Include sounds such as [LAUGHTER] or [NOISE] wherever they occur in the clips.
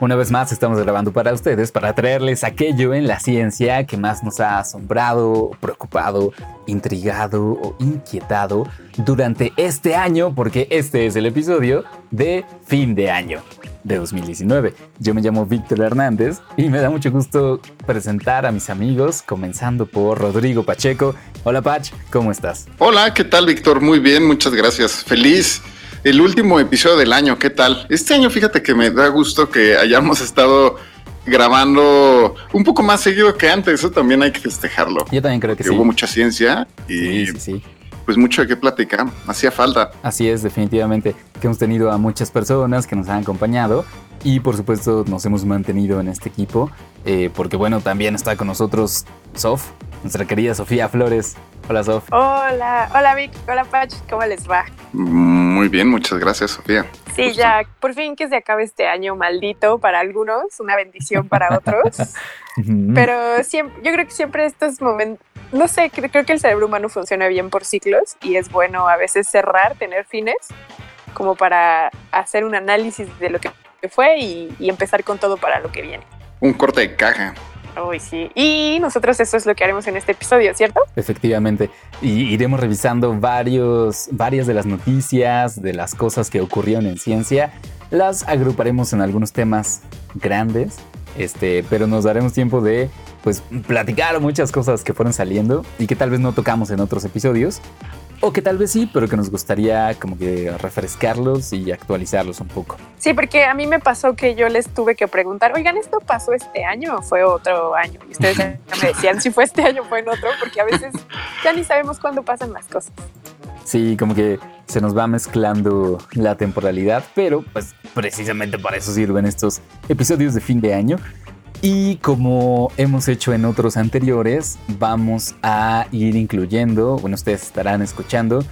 Una vez más estamos grabando para ustedes para traerles aquello en la ciencia que más nos ha asombrado, preocupado, intrigado o inquietado durante este año, porque este es el episodio de fin de año de 2019. Yo me llamo Víctor Hernández y me da mucho gusto presentar a mis amigos, comenzando por Rodrigo Pacheco. Hola Pach, ¿cómo estás? Hola, ¿qué tal Víctor? Muy bien, muchas gracias. Feliz el último episodio del año. ¿Qué tal? Este año, fíjate que me da gusto que hayamos estado grabando un poco más seguido que antes. Eso también hay que festejarlo. Yo también creo que, sí. Hubo mucha ciencia y Sí, sí, sí. pues mucho que platicar. Hacía falta. Así es, definitivamente, que hemos tenido a muchas personas que nos han acompañado y por supuesto nos hemos mantenido en este equipo, eh, porque bueno, también está con nosotros Sof, nuestra querida Sofía Flores. Hola Sof. Hola, hola Vic, hola Pach, ¿cómo les va? Muy bien, muchas gracias, Sofía. Sí, ya, por fin que se acabe este año maldito para algunos, una bendición para otros. [LAUGHS] Pero siempre, yo creo que siempre estos momentos, no sé, creo, creo que el cerebro humano funciona bien por ciclos y es bueno a veces cerrar, tener fines, como para hacer un análisis de lo que fue y, y empezar con todo para lo que viene. Un corte de caja. Uy, sí. Y nosotros eso es lo que haremos en este episodio, ¿cierto? Efectivamente, y iremos revisando varios, varias de las noticias, de las cosas que ocurrieron en ciencia. Las agruparemos en algunos temas grandes, este, pero nos daremos tiempo de pues, platicar muchas cosas que fueron saliendo y que tal vez no tocamos en otros episodios, o que tal vez sí, pero que nos gustaría como que refrescarlos y actualizarlos un poco. Sí, porque a mí me pasó que yo les tuve que preguntar, oigan, ¿esto pasó este año o fue otro año? Y ustedes ya [LAUGHS] me decían si fue este año o fue en otro, porque a veces ya ni sabemos cuándo pasan las cosas. Sí, como que se nos va mezclando la temporalidad, pero pues precisamente para eso sirven estos episodios de fin de año. Y como hemos hecho en otros anteriores, vamos a ir incluyendo, bueno, ustedes estarán escuchando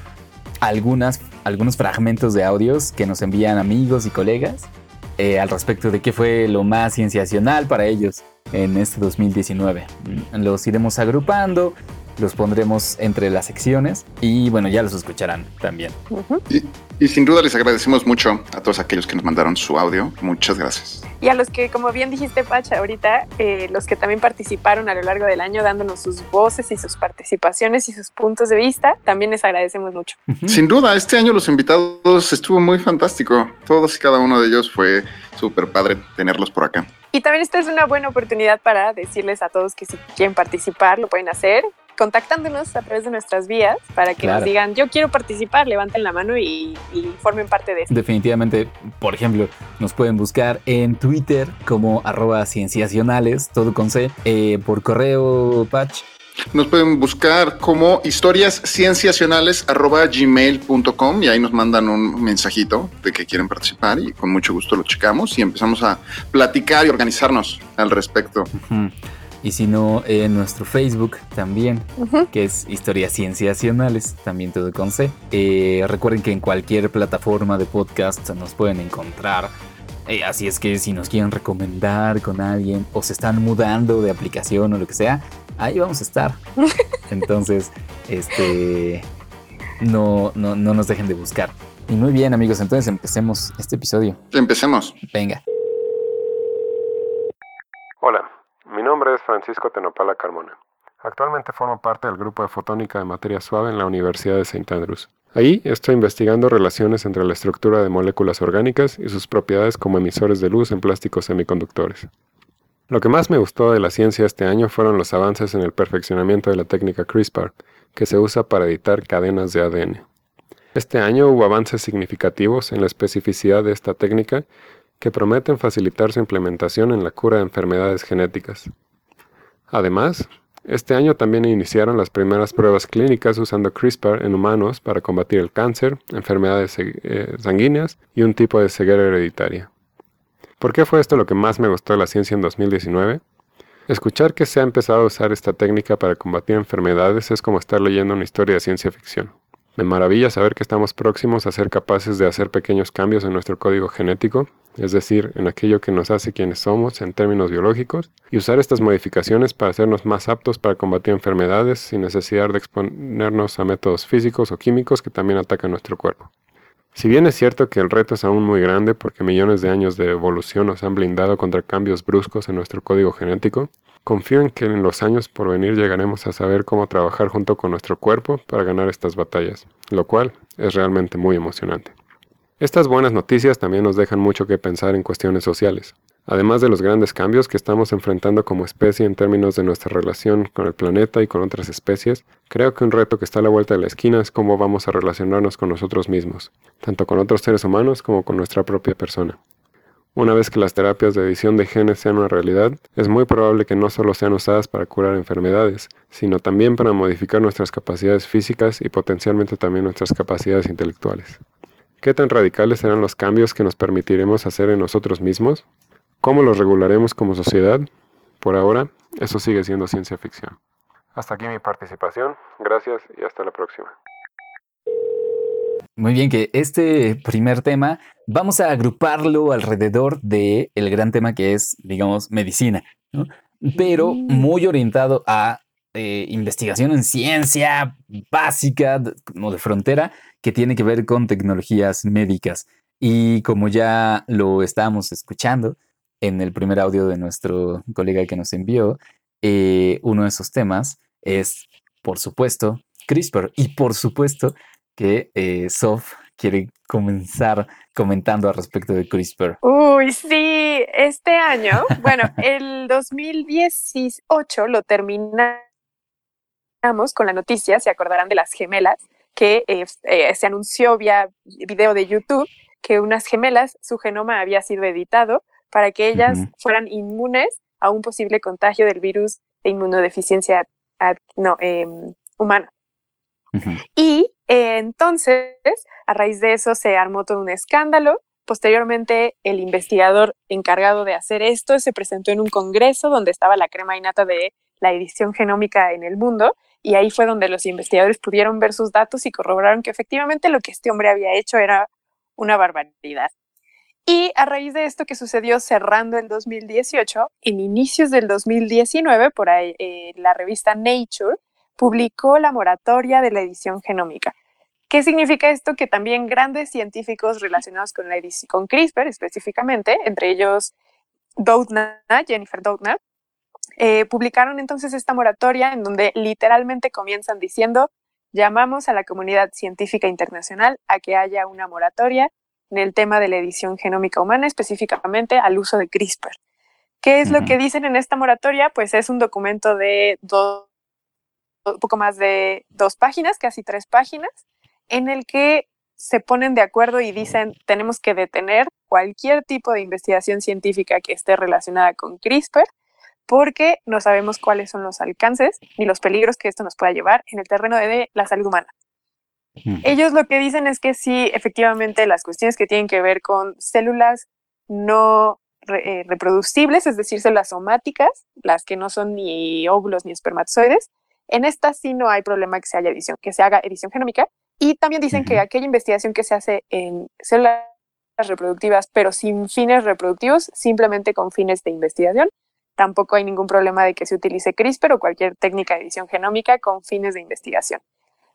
algunas, algunos fragmentos de audios que nos envían amigos y colegas eh, al respecto de qué fue lo más cienciacional para ellos en este 2019. Los iremos agrupando, los pondremos entre las secciones y bueno, ya los escucharán también. Ujú. Y, y sin duda les agradecemos mucho a todos aquellos que nos mandaron su audio. Muchas gracias. Y a los que, como bien dijiste, Pacha, ahorita, eh, los que también participaron a lo largo del año dándonos sus voces y sus participaciones y sus puntos de vista, también les agradecemos mucho. Sin duda, este año los invitados estuvo muy fantástico. Todos y cada uno de ellos fue súper padre tenerlos por acá. Y también esta es una buena oportunidad para decirles a todos que si quieren participar, lo pueden hacer contactándonos a través de nuestras vías para que Claro. nos digan, yo quiero participar, levanten la mano y, y formen parte de esto. Definitivamente, por ejemplo, nos pueden buscar en Twitter como arroba cienciacionales, todo con C, eh, por correo patch. Nos pueden buscar como historiascienciacionales.gmail.com y ahí nos mandan un mensajito de que quieren participar y con mucho gusto lo checamos y empezamos a platicar y organizarnos al respecto. Y si no, en nuestro Facebook también, que es Historias Cienciacionales, también todo con C. Eh, recuerden que en cualquier plataforma de podcast nos pueden encontrar. Eh, así es que si nos quieren recomendar con alguien o se están mudando de aplicación o lo que sea, ahí vamos a estar. [LAUGHS] Entonces, este, no, no, no nos dejen de buscar. Y muy bien amigos, entonces empecemos este episodio. Empecemos. Venga. Hola, mi nombre es Francisco Tenopala Carmona. Actualmente formo parte del grupo de fotónica de materia suave en la Universidad de St. Andrews. Ahí estoy investigando relaciones entre la estructura de moléculas orgánicas y sus propiedades como emisores de luz en plásticos semiconductores. Lo que más me gustó de la ciencia este año fueron los avances en el perfeccionamiento de la técnica CRISPR, que se usa para editar cadenas de ADN. Este año hubo avances significativos en la especificidad de esta técnica que prometen facilitar su implementación en la cura de enfermedades genéticas. Además, este año también iniciaron las primeras pruebas clínicas usando CRISPR en humanos para combatir el cáncer, enfermedades eh, sanguíneas y un tipo de ceguera hereditaria. ¿Por qué fue esto lo que más me gustó de la ciencia en 2019? Escuchar que se ha empezado a usar esta técnica para combatir enfermedades es como estar leyendo una historia de ciencia ficción. Me maravilla saber que estamos próximos a ser capaces de hacer pequeños cambios en nuestro código genético, es decir, en aquello que nos hace quienes somos en términos biológicos, y usar estas modificaciones para hacernos más aptos para combatir enfermedades sin necesidad de exponernos a métodos físicos o químicos que también atacan nuestro cuerpo. Si bien es cierto que el reto es aún muy grande porque millones de años de evolución nos han blindado contra cambios bruscos en nuestro código genético, confío en que en los años por venir llegaremos a saber cómo trabajar junto con nuestro cuerpo para ganar estas batallas, lo cual es realmente muy emocionante. Estas buenas noticias también nos dejan mucho que pensar en cuestiones sociales. Además de los grandes cambios que estamos enfrentando como especie en términos de nuestra relación con el planeta y con otras especies, creo que un reto que está a la vuelta de la esquina es cómo vamos a relacionarnos con nosotros mismos, tanto con otros seres humanos como con nuestra propia persona. Una vez que las terapias de edición de genes sean una realidad, es muy probable que no solo sean usadas para curar enfermedades, sino también para modificar nuestras capacidades físicas y potencialmente también nuestras capacidades intelectuales. ¿Qué tan radicales serán los cambios que nos permitiremos hacer en nosotros mismos? ¿Cómo los regularemos como sociedad? Por ahora, eso sigue siendo ciencia ficción. Hasta aquí mi participación. Gracias y hasta la próxima. Muy bien, que este primer tema vamos a agruparlo alrededor del el gran tema que es, digamos, medicina, pero muy orientado a eh, investigación en ciencia básica, como de frontera, que tiene que ver con tecnologías médicas. Y como ya lo estábamos escuchando, en el primer audio de nuestro colega que nos envió, eh, uno de esos temas es, por supuesto, CRISPR. Y por supuesto que eh, Sof quiere comenzar comentando al respecto de CRISPR. Uy, sí, este año, bueno, el 2018 lo terminamos con la noticia, se acordarán de las gemelas, que eh, se anunció vía video de YouTube que unas gemelas, su genoma había sido editado para que ellas fueran inmunes a un posible contagio del virus de inmunodeficiencia no, em, humana. Y entonces, a raíz de eso, se armó todo un escándalo. Posteriormente, el investigador encargado de hacer esto se presentó en un congreso donde estaba la crema innata de la edición genómica en el mundo. Y ahí fue donde los investigadores pudieron ver sus datos y corroboraron que efectivamente lo que este hombre había hecho era una barbaridad. Y a raíz de esto que sucedió cerrando el 2018, en inicios del 2019, por ahí, eh, la revista Nature publicó la moratoria de la edición genómica. ¿Qué significa esto? Que también grandes científicos relacionados con, la edición, con CRISPR específicamente, entre ellos Doudna, Jennifer Doudna, eh, publicaron entonces esta moratoria en donde literalmente comienzan diciendo, llamamos a la comunidad científica internacional a que haya una moratoria en el tema de la edición genómica humana, específicamente al uso de CRISPR. ¿Qué es lo que dicen en esta moratoria? Pues es un documento de dos, un poco más de dos páginas, casi tres páginas, en el que se ponen de acuerdo y dicen tenemos que detener cualquier tipo de investigación científica que esté relacionada con CRISPR porque no sabemos cuáles son los alcances ni los peligros que esto nos pueda llevar en el terreno de la salud humana. Ellos lo que dicen es que sí, efectivamente, las cuestiones que tienen que ver con células no eh, reproducibles, es decir, células somáticas, las que no son ni óvulos ni espermatozoides, en estas sí no hay problema que se haya edición, que se haga edición genómica. Y también dicen que aquella investigación que se hace en células reproductivas, pero sin fines reproductivos, simplemente con fines de investigación, tampoco hay ningún problema de que se utilice CRISPR o cualquier técnica de edición genómica con fines de investigación.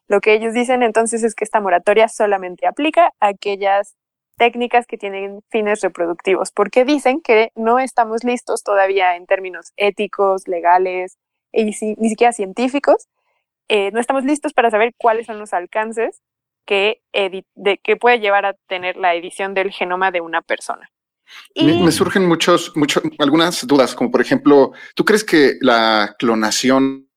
Lo que ellos dicen entonces es que esta moratoria solamente aplica a aquellas técnicas que tienen fines reproductivos, porque dicen que no estamos listos todavía en términos éticos, legales y ni siquiera científicos. Eh, no estamos listos para saber cuáles son los alcances que, de, que puede llevar a tener la edición del genoma de una persona. Y... Me, surgen muchos, muchos, algunas dudas, como por ejemplo, ¿tú crees que la clonación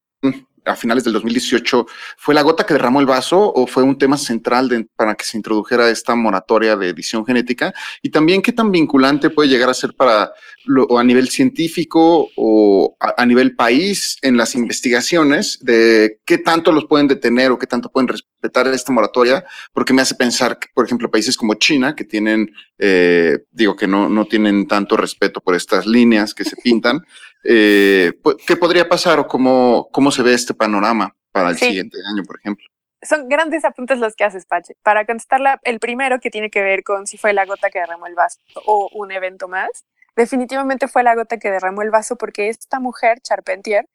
a finales del 2018 fue la gota que derramó el vaso o fue un tema central para que se introdujera esta moratoria de edición genética? Y también qué tan vinculante puede llegar a ser para lo, a nivel científico o a, nivel país en las investigaciones de qué tanto los pueden detener o qué tanto pueden respetar esta moratoria, porque me hace pensar que, por ejemplo, países como China, que tienen, eh, digo, que no, no tienen tanto respeto por estas líneas que se pintan, eh, ¿qué podría pasar o cómo, cómo se ve este panorama para el siguiente año, por ejemplo? son grandes apuntes los que haces, Pache. Para contestarla, el primero que tiene que ver con si fue la gota que derramó el vaso o un evento más, definitivamente fue la gota que derramó el vaso porque esta mujer, Charpentier,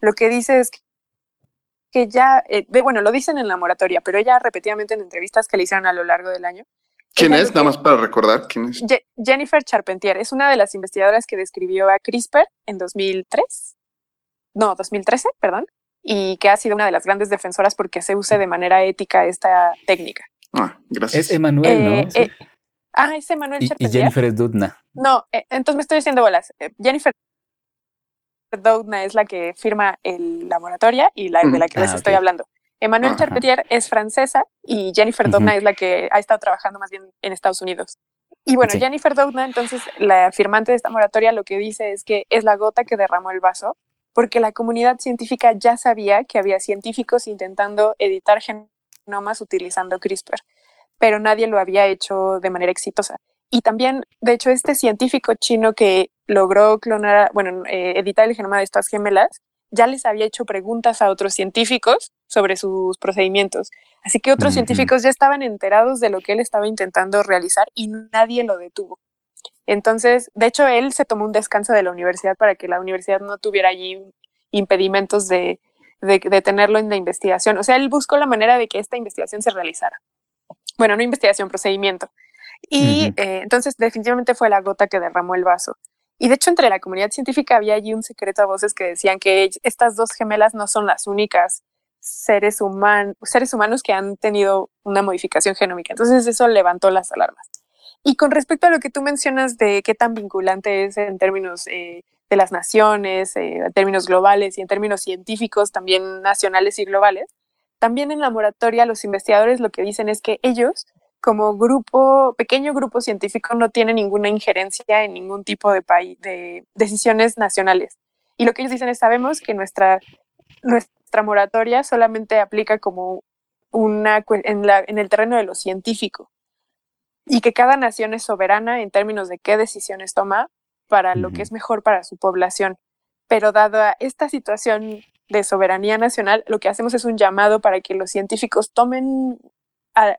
lo que dice es que ya, eh, bueno, lo dicen en la moratoria, pero ella repetidamente en entrevistas que le hicieron a lo largo del año. ¿Quién es? Nada más para recordar, ¿quién es? Jennifer Charpentier es una de las investigadoras que describió a CRISPR en 2003, no, 2013, perdón, y que ha sido una de las grandes defensoras porque se use de manera ética esta técnica. Ah, gracias. Es Emanuel, ¿no? Eh, eh, ah, es Emanuel y, y, Jennifer es Dudna. No, eh, entonces me estoy diciendo bolas. Jennifer Doudna es la que firma el, la moratoria y la de la que les ah, estoy hablando. Emmanuel Charpentier es francesa y Jennifer Doudna es la que ha estado trabajando más bien en Estados Unidos. Y bueno, Jennifer Doudna, entonces la firmante de esta moratoria, lo que dice es que es la gota que derramó el vaso, porque la comunidad científica ya sabía que había científicos intentando editar genomas utilizando CRISPR, pero nadie lo había hecho de manera exitosa. Y también, de hecho, este científico chino que logró clonar, bueno, eh, editar el genoma de estas gemelas, ya les había hecho preguntas a otros científicos sobre sus procedimientos. Así que otros científicos ya estaban enterados de lo que él estaba intentando realizar y nadie lo detuvo. Entonces, de hecho, él se tomó un descanso de la universidad para que la universidad no tuviera allí impedimentos de, de, tenerlo en la investigación. O sea, él buscó la manera de que esta investigación se realizara. Bueno, no investigación, procedimiento. Y eh, entonces definitivamente fue la gota que derramó el vaso. Y de hecho entre la comunidad científica había allí un secreto a voces que decían que estas dos gemelas no son las únicas seres, seres humanos que han tenido una modificación genómica. Entonces eso levantó las alarmas. Y con respecto a lo que tú mencionas de qué tan vinculante es en términos eh, de las naciones, eh, en términos globales y en términos científicos, también nacionales y globales, también en la moratoria los investigadores lo que dicen es que ellos como grupo, pequeño grupo científico, no tiene ninguna injerencia en ningún tipo de, país, de decisiones nacionales. Y lo que ellos dicen es, sabemos que nuestra, nuestra moratoria solamente aplica como una, en, la, en el terreno de lo científico y que cada nación es soberana en términos de qué decisiones toma para lo que es mejor para su población. Pero dada esta situación de soberanía nacional, lo que hacemos es un llamado para que los científicos tomen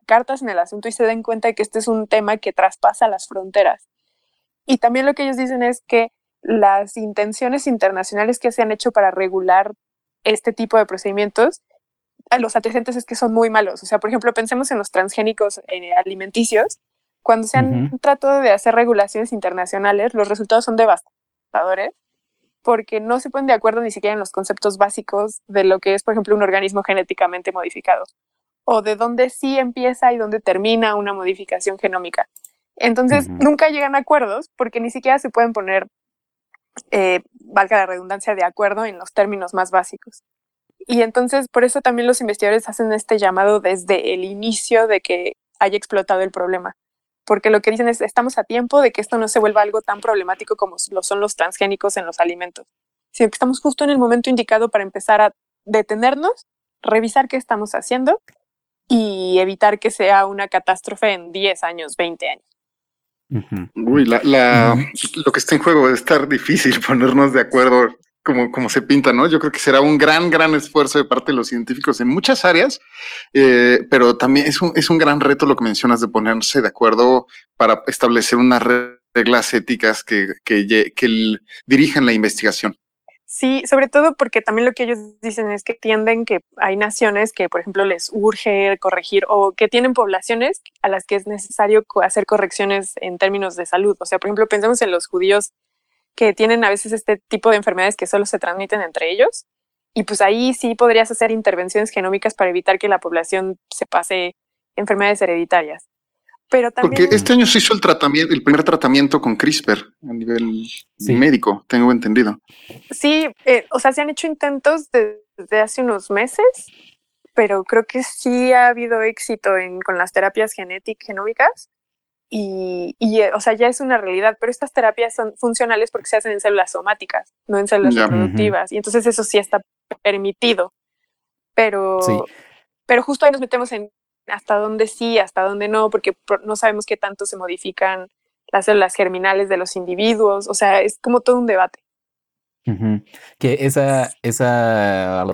cartas en el asunto y se den cuenta de que este es un tema que traspasa las fronteras. Y también lo que ellos dicen es que las intenciones internacionales que se han hecho para regular este tipo de procedimientos, los antecedentes es que son muy malos. O sea, por ejemplo, pensemos en los transgénicos eh, alimenticios. Cuando se han tratado de hacer regulaciones internacionales, los resultados son devastadores porque no se ponen de acuerdo ni siquiera en los conceptos básicos de lo que es, por ejemplo, un organismo genéticamente modificado o de dónde sí empieza y dónde termina una modificación genómica. Entonces, nunca llegan a acuerdos porque ni siquiera se pueden poner, eh, valga la redundancia, de acuerdo en los términos más básicos. Y entonces, por eso también los investigadores hacen este llamado desde el inicio de que haya explotado el problema. Porque lo que dicen es, estamos a tiempo de que esto no se vuelva algo tan problemático como lo son los transgénicos en los alimentos, sino que estamos justo en el momento indicado para empezar a detenernos, revisar qué estamos haciendo y evitar que sea una catástrofe en 10 años, 20 años. Uy, la, lo que está en juego es estar difícil [LAUGHS] ponernos de acuerdo como, como se pinta, ¿no? Yo creo que será un gran, gran esfuerzo de parte de los científicos en muchas áreas, eh, pero también es un, es un gran reto lo que mencionas de ponerse de acuerdo para establecer unas reglas éticas que, que, que dirijan la investigación. Sí, sobre todo porque también lo que ellos dicen es que tienden que hay naciones que, por ejemplo, les urge corregir o que tienen poblaciones a las que es necesario hacer correcciones en términos de salud. O sea, por ejemplo, pensemos en los judíos que tienen a veces este tipo de enfermedades que solo se transmiten entre ellos. Y pues ahí sí podrías hacer intervenciones genómicas para evitar que la población se pase enfermedades hereditarias. Porque este año se hizo el tratamiento, el primer tratamiento con CRISPR a nivel médico, tengo entendido. Sí, eh, o sea, se han hecho intentos desde hace unos meses, pero creo que sí ha habido éxito en, con las terapias genéticas genómicas. Y, y, eh, o sea, ya es una realidad, pero estas terapias son funcionales porque se hacen en células somáticas, no en células reproductivas, y entonces eso sí está permitido, pero, pero justo ahí nos metemos en hasta dónde sí, hasta dónde no, porque no sabemos qué tanto se modifican las células germinales de los individuos, o sea, es como todo un debate. Que esa, esa,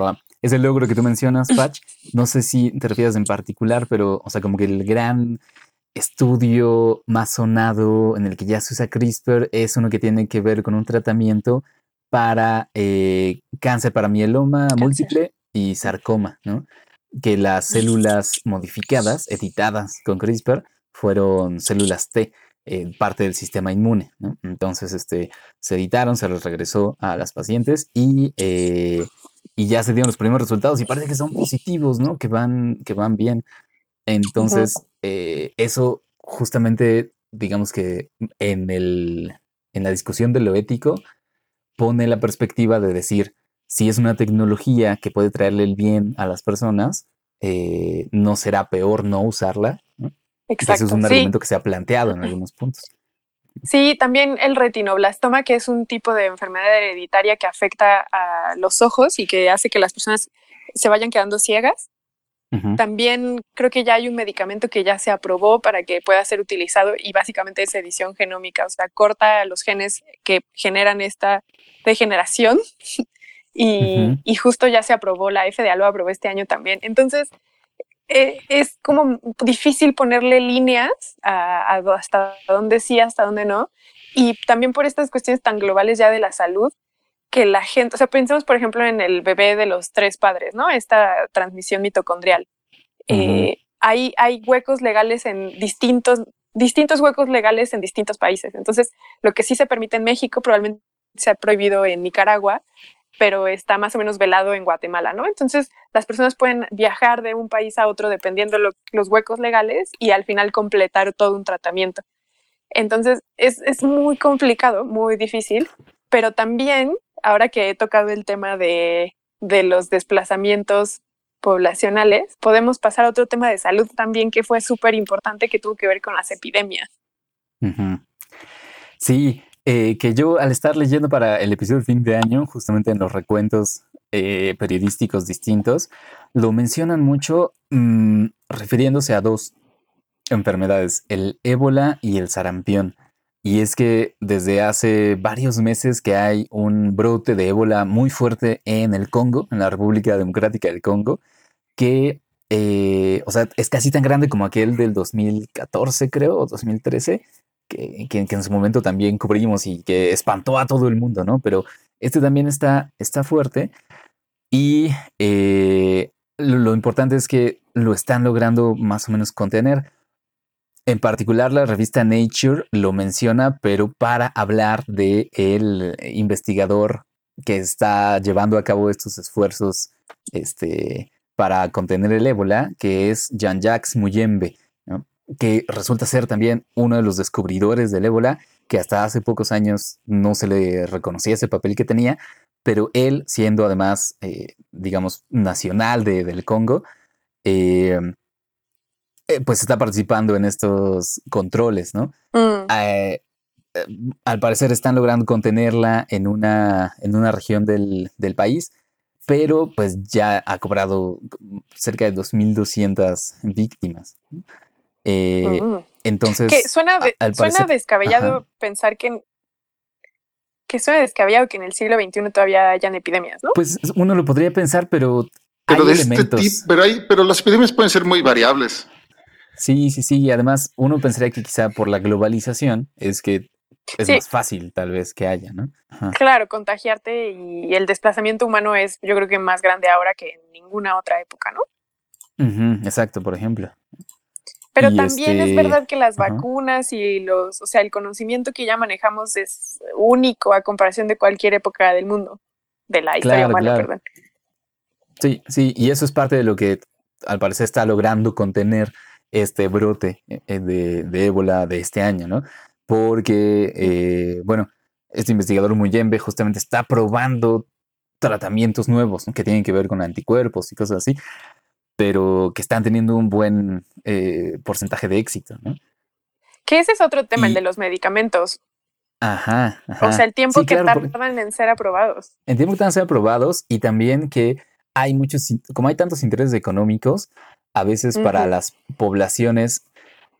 ese logro que tú mencionas, Patch, [CLEARS THROAT] no sé si te refieres en particular, pero, o sea, como que el gran estudio más sonado en el que ya se usa CRISPR es uno que tiene que ver con un tratamiento para eh, cáncer, para mieloma múltiple y sarcoma, ¿no? Que las [LAUGHS] células modificadas, editadas con CRISPR, fueron células T, eh, parte del sistema inmune, ¿no? Entonces, este, se editaron, se los regresó a las pacientes y, eh, y ya se dieron los primeros resultados y parece que son positivos, ¿no? Que van, que van bien. Entonces, eso justamente, digamos que en, el, en la discusión de lo ético, pone la perspectiva de decir, si es una tecnología que puede traerle el bien a las personas, eh, no será peor no usarla. Exacto. Ese es un argumento que se ha planteado en algunos puntos. Sí, también el retinoblastoma, que es un tipo de enfermedad hereditaria que afecta a los ojos y que hace que las personas se vayan quedando ciegas. También creo que ya hay un medicamento que ya se aprobó para que pueda ser utilizado y básicamente es edición genómica, o sea, corta los genes que generan esta degeneración [LAUGHS] y, y, justo ya se aprobó, la FDA lo aprobó este año también. Entonces, eh, es como difícil ponerle líneas a, hasta dónde sí, hasta dónde no. Y también por estas cuestiones tan globales ya de la salud, que la gente, o sea, pensemos por ejemplo en el bebé de los tres padres, ¿no? Esta transmisión mitocondrial. Eh, hay, hay huecos legales en distintos, distintos huecos legales en distintos países. Entonces, lo que sí se permite en México probablemente se ha prohibido en Nicaragua, pero está más o menos velado en Guatemala, ¿no? Entonces, las personas pueden viajar de un país a otro dependiendo de los huecos legales y al final completar todo un tratamiento. Entonces, es, es muy complicado, muy difícil, pero también, ahora que he tocado el tema de, de los desplazamientos poblacionales, podemos pasar a otro tema de salud también que fue súper importante que tuvo que ver con las epidemias. Sí, eh, que yo al estar leyendo para el episodio de fin de año, justamente en los recuentos eh, periodísticos distintos, lo mencionan mucho mm, refiriéndose a dos enfermedades, el ébola y el sarampión. Y es que desde hace varios meses que hay un brote de ébola muy fuerte en el Congo, en la República Democrática del Congo, que, eh, o sea, es casi tan grande como aquel del 2014, creo, o 2013, que, en su momento también cubrimos y que espantó a todo el mundo, ¿no? Pero este también está, está fuerte y eh, lo, importante es que lo están logrando más o menos contener. En particular, la revista Nature lo menciona, pero para hablar de el investigador que está llevando a cabo estos esfuerzos este, para contener el ébola, que es Jean-Jacques Muyembe que resulta ser también uno de los descubridores del ébola, que hasta hace pocos años no se le reconocía ese papel que tenía, pero él, siendo además, eh, digamos, nacional del Congo, eh, eh, pues está participando en estos controles, ¿no? Mm. al parecer están logrando contenerla en una, en una región del, del país, pero pues ya ha cobrado cerca de 2.200 víctimas. Eh, mm. Entonces. Que suena, suena descabellado pensar que. Que suena descabellado que en el siglo XXI todavía hayan epidemias, ¿no? Pues uno lo podría pensar, pero. Pero de este tipo, pero, hay, pero las epidemias pueden ser muy variables. Sí, sí, sí. Y además, uno pensaría que quizá por la globalización es que es más fácil, tal vez, que haya, ¿no? Claro, contagiarte y el desplazamiento humano es, yo creo que más grande ahora que en ninguna otra época, ¿no? exacto, por ejemplo. Pero también es este, verdad que las vacunas y los, o sea, el conocimiento que ya manejamos es único a comparación de cualquier época del mundo, de la historia humana, perdón. Sí, sí, y eso es parte de lo que al parecer está logrando contener este brote eh, de, de ébola de este año, ¿no? Porque, eh, bueno, este investigador Muyembe justamente está probando tratamientos nuevos que tienen que ver con anticuerpos y cosas así pero que están teniendo un buen eh, porcentaje de éxito, ¿no? Que ese es otro tema, el de los medicamentos. Ajá, O sea, el tiempo que tardan en ser aprobados. El tiempo que tardan en ser aprobados y también que hay muchos, como hay tantos intereses económicos, a veces para las poblaciones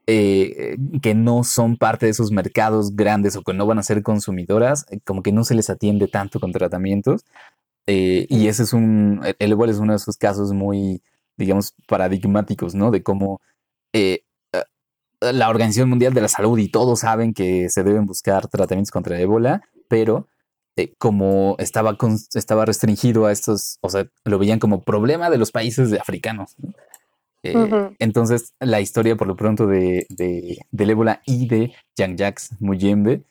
eh, que no son parte de esos mercados grandes o que no van a ser consumidoras, como que no se les atiende tanto con tratamientos Eh, y ese es un, el ébola es uno de esos casos muy, digamos, paradigmáticos, ¿no? De cómo eh, eh, la Organización Mundial de la Salud y todos saben que se deben buscar tratamientos contra el ébola, pero como estaba, estaba restringido a estos, o sea, lo veían como problema de los países de africanos. Entonces, la historia por lo pronto de, de del ébola y de Jean-Jacques Muyembe,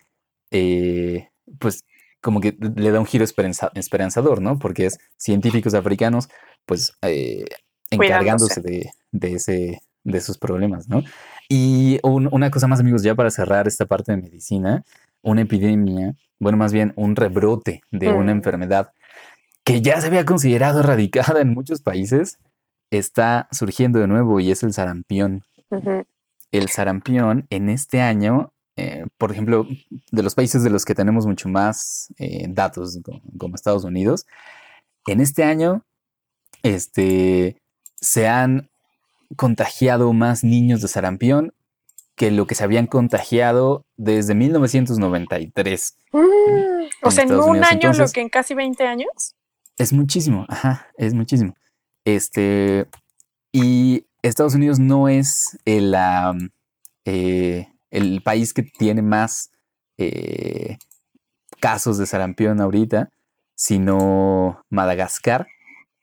pues como que le da un giro esperanzador, ¿no? Porque es científicos africanos, pues, eh, encargándose de, de, ese, de esos problemas, ¿no? Y una cosa más, amigos, ya para cerrar esta parte de medicina, una epidemia, bueno, más bien un rebrote de una mm. enfermedad que ya se había considerado [LAUGHS] erradicada en muchos países, está surgiendo de nuevo y es el sarampión. El sarampión en este año eh, por ejemplo, de los países de los que tenemos mucho más eh, datos, como, Estados Unidos, en este año este, se han contagiado más niños de sarampión que lo que se habían contagiado desde 1993. Mm, o sea, en un año lo que en casi 20 años. Es muchísimo, ajá, es muchísimo. Este, y Estados Unidos no es el, eh, el país que tiene más eh, casos de sarampión ahorita, sino Madagascar,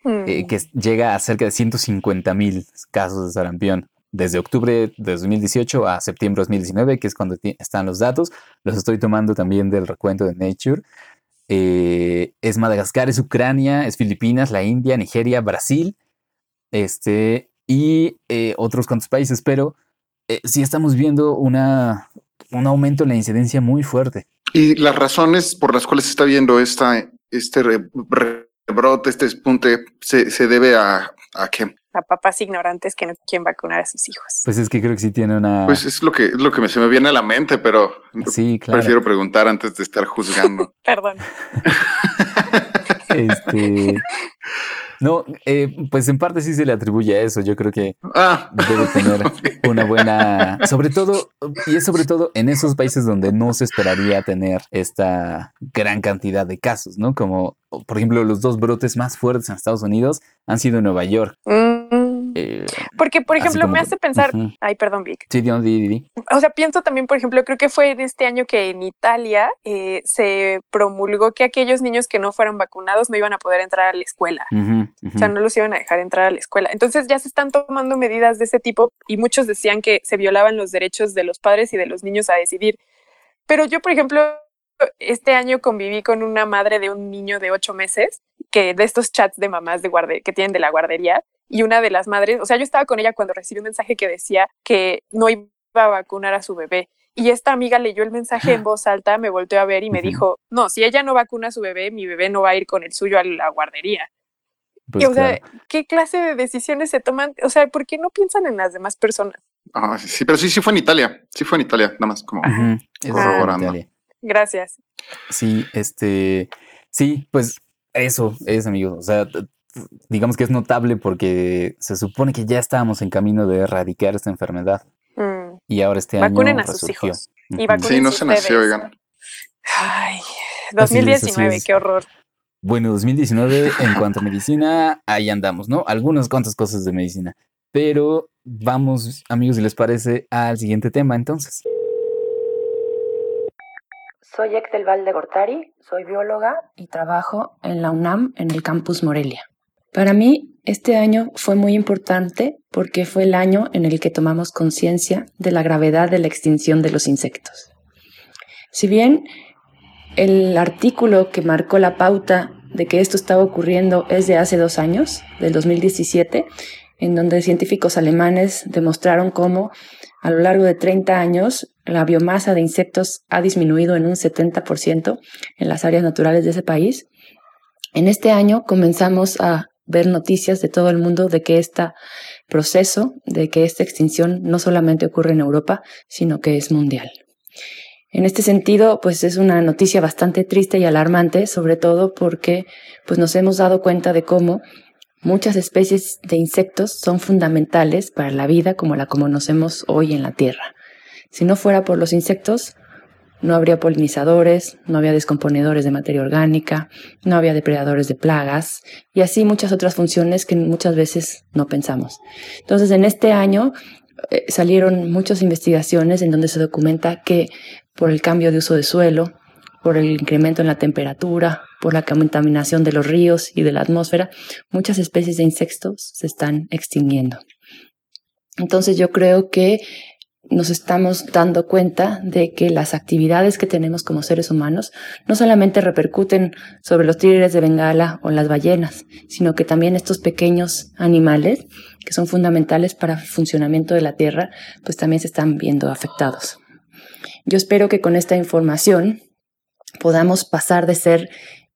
eh, mm. que llega a cerca de 150 mil casos de sarampión desde octubre de 2018 a septiembre de 2019, que es cuando están los datos. Los estoy tomando también del recuento de Nature. Eh, es Madagascar, es Ucrania, es Filipinas, la India, Nigeria, Brasil, este, y otros cuantos países, pero eh, sí estamos viendo una, un aumento en la incidencia muy fuerte. Y las razones por las cuales se está viendo esta, este rebrote, este despunte, se, se debe a, a qué? A papás ignorantes que no quieren vacunar a sus hijos. Pues es que creo que sí tiene una. Pues es lo que, es lo que me, se me viene a la mente, pero sí, claro. prefiero preguntar antes de estar juzgando. [LAUGHS] Perdón. [LAUGHS] este. No, eh, pues en parte sí se le atribuye a eso. Yo creo que ah. debe tener [LAUGHS] una buena, sobre todo, y es sobre todo en esos países donde no se esperaría tener esta gran cantidad de casos, ¿no? Como, por ejemplo, los dos brotes más fuertes en Estados Unidos han sido en Nueva York. Mm. Eh, Porque, por ejemplo, me hace pensar, ay, perdón, Vic. Sí, di, di, O sea, pienso también, por ejemplo, creo que fue en este año que en Italia eh, se promulgó que aquellos niños que no fueran vacunados no iban a poder entrar a la escuela. O sea, no los iban a dejar entrar a la escuela. Entonces ya se están tomando medidas de ese tipo y muchos decían que se violaban los derechos de los padres y de los niños a decidir. Pero yo, por ejemplo, este año conviví con una madre de un niño de ocho meses que de estos chats de mamás de guarde que tienen de la guardería y una de las madres, o sea, yo estaba con ella cuando recibí un mensaje que decía que no iba a vacunar a su bebé. Y esta amiga leyó el mensaje en voz alta, me volteó a ver y me dijo, no, si ella no vacuna a su bebé, mi bebé no va a ir con el suyo a la guardería. Pues o sea, ¿qué clase de decisiones se toman? O sea, ¿por qué no piensan en las demás personas? Ah, sí, pero sí, sí fue en Italia. Sí fue en Italia, nada más como corroborando. Gracias. Sí, este, sí, pues eso es, amigo. O sea, digamos que es notable porque se supone que ya estábamos en camino de erradicar esta enfermedad. Mm. Y ahora este vacunen año. a sus hijos. Y sí, no se nació, oigan. Ay, 2019, qué horror. Bueno, 2019 en cuanto a medicina, ahí andamos, ¿no? Algunas cuantas cosas de medicina. Pero vamos, amigos, si les parece, al siguiente tema entonces. Soy Excel Valde Gortari, soy bióloga y trabajo en la UNAM en el campus Morelia. Para mí, este año fue muy importante porque fue el año en el que tomamos conciencia de la gravedad de la extinción de los insectos. Si bien el artículo que marcó la pauta de que esto estaba ocurriendo es de hace dos años, del 2017, en donde científicos alemanes demostraron cómo a lo largo de 30 años la biomasa de insectos ha disminuido en un 70% en las áreas naturales de ese país. En este año comenzamos a ver noticias de todo el mundo de que este proceso, de que esta extinción no solamente ocurre en Europa, sino que es mundial. En este sentido, pues es una noticia bastante triste y alarmante, sobre todo porque pues nos hemos dado cuenta de cómo muchas especies de insectos son fundamentales para la vida como la conocemos hoy en la Tierra. Si no fuera por los insectos, no habría polinizadores, no había descomponedores de materia orgánica, no había depredadores de plagas y así muchas otras funciones que muchas veces no pensamos. Entonces, en este año eh, salieron muchas investigaciones en donde se documenta que por el cambio de uso de suelo, por el incremento en la temperatura, por la contaminación de los ríos y de la atmósfera, muchas especies de insectos se están extinguiendo. Entonces yo creo que nos estamos dando cuenta de que las actividades que tenemos como seres humanos no solamente repercuten sobre los tigres de Bengala o las ballenas, sino que también estos pequeños animales, que son fundamentales para el funcionamiento de la Tierra, pues también se están viendo afectados. Yo espero que con esta información podamos pasar de ser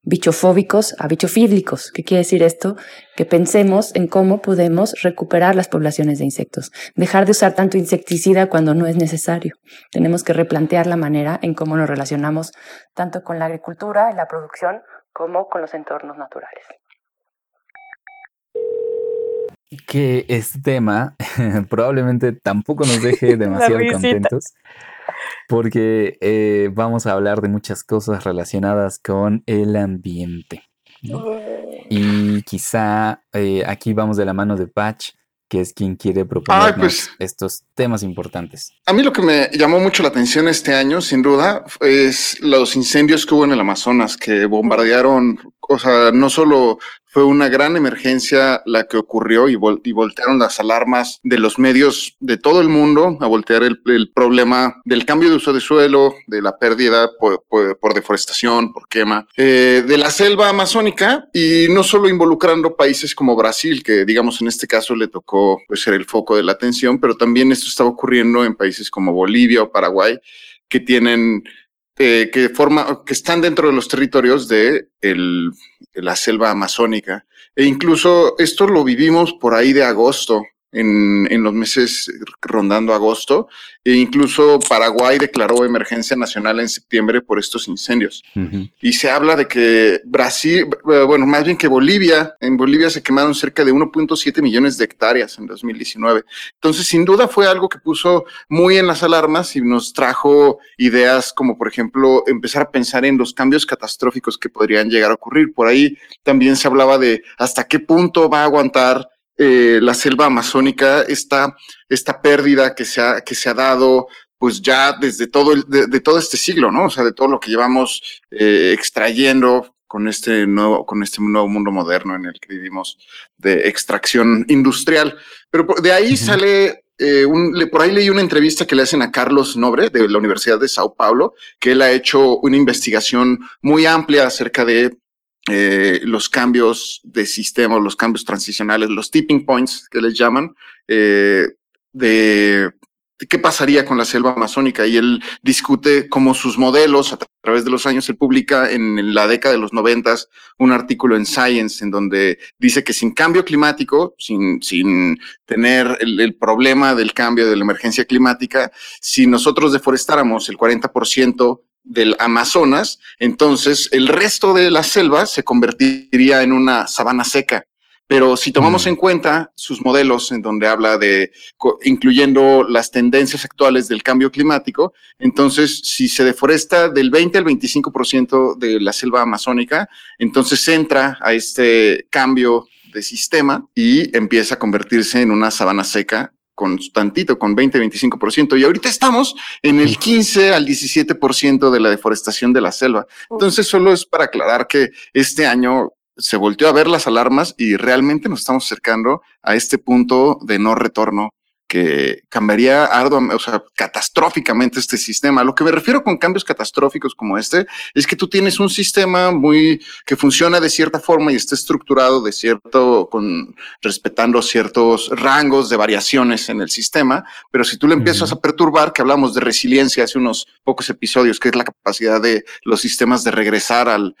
bichofóbicos a bichofídlicos. ¿Qué quiere decir esto? Que pensemos en cómo podemos recuperar las poblaciones de insectos, dejar de usar tanto insecticida cuando no es necesario. Tenemos que replantear la manera en cómo nos relacionamos tanto con la agricultura y la producción como con los entornos naturales. Que este tema [LAUGHS] probablemente tampoco nos deje [LAUGHS] demasiado contentos porque eh, vamos a hablar de muchas cosas relacionadas con el ambiente. Y quizá eh, aquí vamos de la mano de Patch, que es quien quiere proponer pues, estos temas importantes. A mí lo que me llamó mucho la atención este año, sin duda, es los incendios que hubo en el Amazonas, que bombardearon, o sea, no solo fue una gran emergencia la que ocurrió y, voltearon las alarmas de los medios de todo el mundo a voltear el, problema del cambio de uso de suelo, de la pérdida por, deforestación, por quema, eh, de la selva amazónica y no solo involucrando países como Brasil, que digamos en este caso le tocó pues, ser el foco de la atención, pero también esto estaba ocurriendo en países como Bolivia o Paraguay, que tienen eh, que forma, que están dentro de los territorios de, el, la selva amazónica. E incluso esto lo vivimos por ahí de agosto en, en, los meses rondando agosto. E incluso Paraguay declaró emergencia nacional en septiembre por estos incendios. Y se habla de que Brasil, eh, bueno, más bien que Bolivia, en Bolivia se quemaron cerca de 1.7 millones de hectáreas en 2019. Entonces, sin duda fue algo que puso muy en las alarmas y nos trajo ideas como, por ejemplo, empezar a pensar en los cambios catastróficos que podrían llegar a ocurrir. Por ahí también se hablaba de hasta qué punto va a aguantar eh, la selva amazónica, esta, esta pérdida que se ha, que se ha dado, pues ya desde todo el, de, todo este siglo, ¿no? O sea, de todo lo que llevamos eh, extrayendo con este nuevo, con este nuevo mundo moderno en el que vivimos de extracción industrial. Pero de ahí sale eh, un, por ahí leí una entrevista que le hacen a Carlos Nobre de la Universidad de Sao Paulo, que él ha hecho una investigación muy amplia acerca de eh, los cambios de sistema, los cambios transicionales, los tipping points que les llaman, eh, de, qué pasaría con la selva amazónica. Y él discute cómo sus modelos a través de los años, él publica en, la década de los noventas un artículo en Science en donde dice que sin cambio climático, sin, sin tener el problema del cambio de la emergencia climática, si nosotros deforestáramos el 40% del Amazonas, entonces el resto de la selva se convertiría en una sabana seca. Pero si tomamos mm. en cuenta sus modelos en donde habla de, incluyendo las tendencias actuales del cambio climático, entonces si se deforesta del 20 al 25% de la selva amazónica, entonces entra a este cambio de sistema y empieza a convertirse en una sabana seca con tantito, con 20, 25%. Y ahorita estamos en el 15 al 17% de la deforestación de la selva. Entonces, solo es para aclarar que este año se volteó a ver las alarmas y realmente nos estamos acercando a este punto de no retorno que cambiaría ardua, o sea, catastróficamente este sistema. Lo que me refiero con cambios catastróficos como este es que tú tienes un sistema muy que funciona de cierta forma y está estructurado de cierto con respetando ciertos rangos de variaciones en el sistema, pero si tú le empiezas a perturbar, que hablamos de resiliencia hace unos pocos episodios, que es la capacidad de los sistemas de regresar al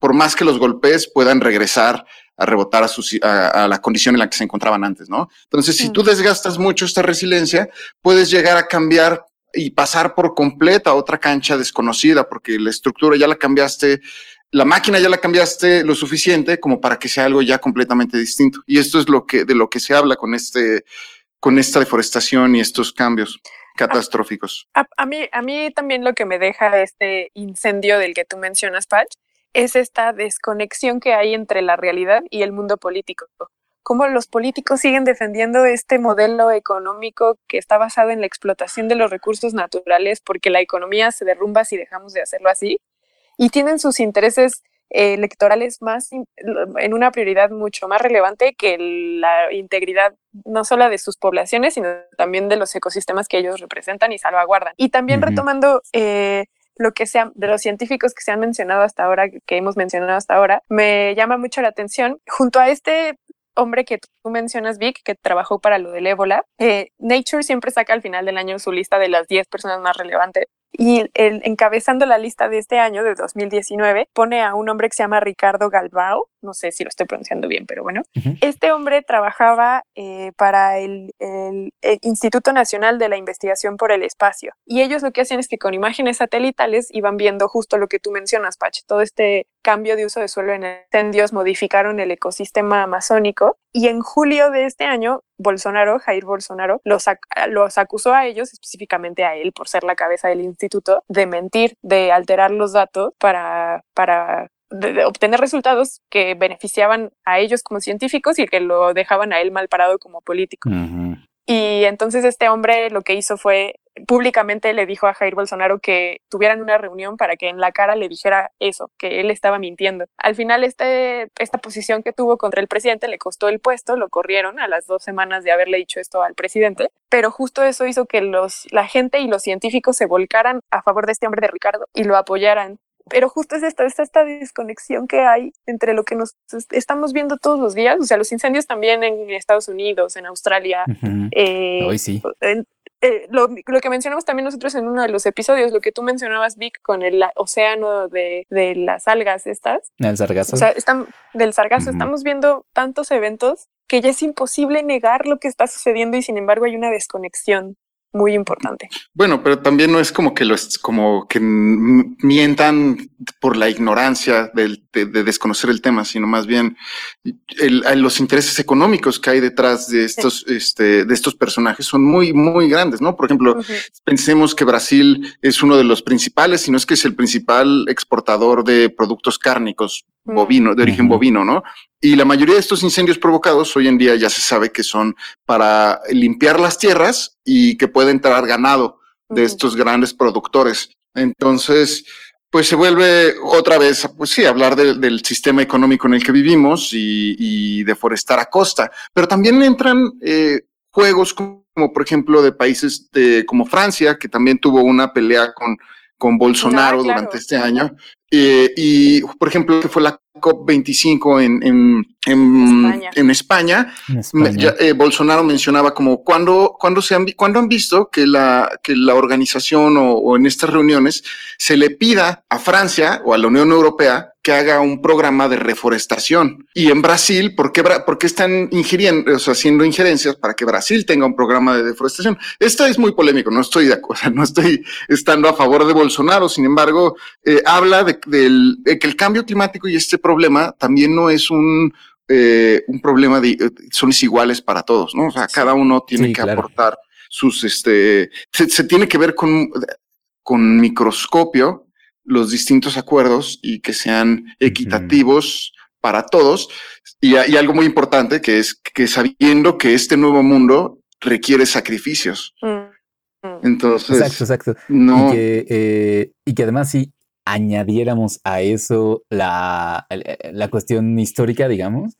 por más que los golpes puedan regresar a rebotar a, a, la condición en la que se encontraban antes, ¿no? Entonces, si tú desgastas mucho esta resiliencia, puedes llegar a cambiar y pasar por completa a otra cancha desconocida, porque la estructura ya la cambiaste, la máquina ya la cambiaste lo suficiente como para que sea algo ya completamente distinto. Y esto es lo que, de lo que se habla con este, con esta deforestación y estos cambios. catastróficos. A, a, mí, a mí también lo que me deja este incendio del que tú mencionas, Patch, es esta desconexión que hay entre la realidad y el mundo político. Cómo los políticos siguen defendiendo este modelo económico que está basado en la explotación de los recursos naturales porque la economía se derrumba si dejamos de hacerlo así y tienen sus intereses eh, electorales más en una prioridad mucho más relevante que la integridad no solo de sus poblaciones, sino también de los ecosistemas que ellos representan y salvaguardan. Y también retomando eh, lo que sea de los científicos que se han mencionado hasta ahora, que hemos mencionado hasta ahora, me llama mucho la atención. Junto a este hombre que tú mencionas, Vic, que trabajó para lo del ébola, eh, Nature siempre saca al final del año su lista de las 10 personas más relevantes y encabezando la lista de este año, de 2019, pone a un hombre que se llama Ricardo Galbao, no sé si lo estoy pronunciando bien, pero bueno. Este hombre trabajaba eh, para el, el, Instituto Nacional de la Investigación por el Espacio. Y ellos lo que hacen es que con imágenes satelitales iban viendo justo lo que tú mencionas, Pach, todo este cambio de uso de suelo en incendios modificaron el ecosistema amazónico. Y en julio de este año Bolsonaro, Jair Bolsonaro, los, los acusó a ellos, específicamente a él, por ser la cabeza del instituto, de mentir, de alterar los datos para, para obtener resultados que beneficiaban a ellos como científicos y que lo dejaban a él mal parado como político. Y entonces este hombre lo que hizo fue públicamente le dijo a Jair Bolsonaro que tuvieran una reunión para que en la cara le dijera eso, que él estaba mintiendo. Al final este, esta posición que tuvo contra el presidente le costó el puesto, lo corrieron a las dos semanas de haberle dicho esto al presidente, pero justo eso hizo que los, la gente y los científicos se volcaran a favor de este hombre de Ricardo y lo apoyaran pero justo es esta, es esta desconexión que hay entre lo que nos estamos viendo todos los días, o sea, los incendios también en Estados Unidos, en Australia. Hoy sí. Eh, lo, que mencionamos también nosotros en uno de los episodios, lo que tú mencionabas, Vic, con el océano de, de las algas estas. Del sargazo. O sea, están, del sargazo, estamos viendo tantos eventos que ya es imposible negar lo que está sucediendo y sin embargo hay una desconexión muy importante. Bueno, pero también no es como que lo es como que mientan por la ignorancia de, desconocer el tema, sino más bien los intereses económicos que hay detrás de estos, este, de estos personajes son muy, muy grandes, ¿no? Por ejemplo, pensemos que Brasil es uno de los principales, si no es que es el principal exportador de productos cárnicos bovino, de origen bovino, ¿no? Y la mayoría de estos incendios provocados hoy en día ya se sabe que son para limpiar las tierras y que puede entrar ganado de estos grandes productores. Entonces, pues se vuelve otra vez, pues sí, hablar del sistema económico en el que vivimos y, deforestar a costa. Pero también entran eh, juegos como, por ejemplo, de países de, como Francia, que también tuvo una pelea con, con Bolsonaro durante este año. Eh, y, por ejemplo, que fue la COP25 en, en, España. Eh, Bolsonaro mencionaba como cuando, cuando, se han, cuando han visto que la, que la organización o, en estas reuniones se le pida a Francia o a la Unión Europea que haga un programa de reforestación. Y en Brasil, ¿por qué, por qué están ingiriendo, o sea, haciendo injerencias para que Brasil tenga un programa de deforestación? Esto es muy polémico, no estoy de acuerdo, [LAUGHS] no estoy estando a favor de Bolsonaro, sin embargo, eh, habla de, de, que el cambio climático y este problema también no es un, eh, un problema de, eh, son iguales para todos, ¿no? O sea, cada uno tiene que aportar sus, este, se, tiene que ver con, con microscopio los distintos acuerdos y que sean equitativos para todos. Y, y, algo muy importante que es que sabiendo que este nuevo mundo requiere sacrificios. Mm. Entonces, exacto, exacto. No. Y que, eh, y que además sí, añadiéramos a eso la, la cuestión histórica, digamos,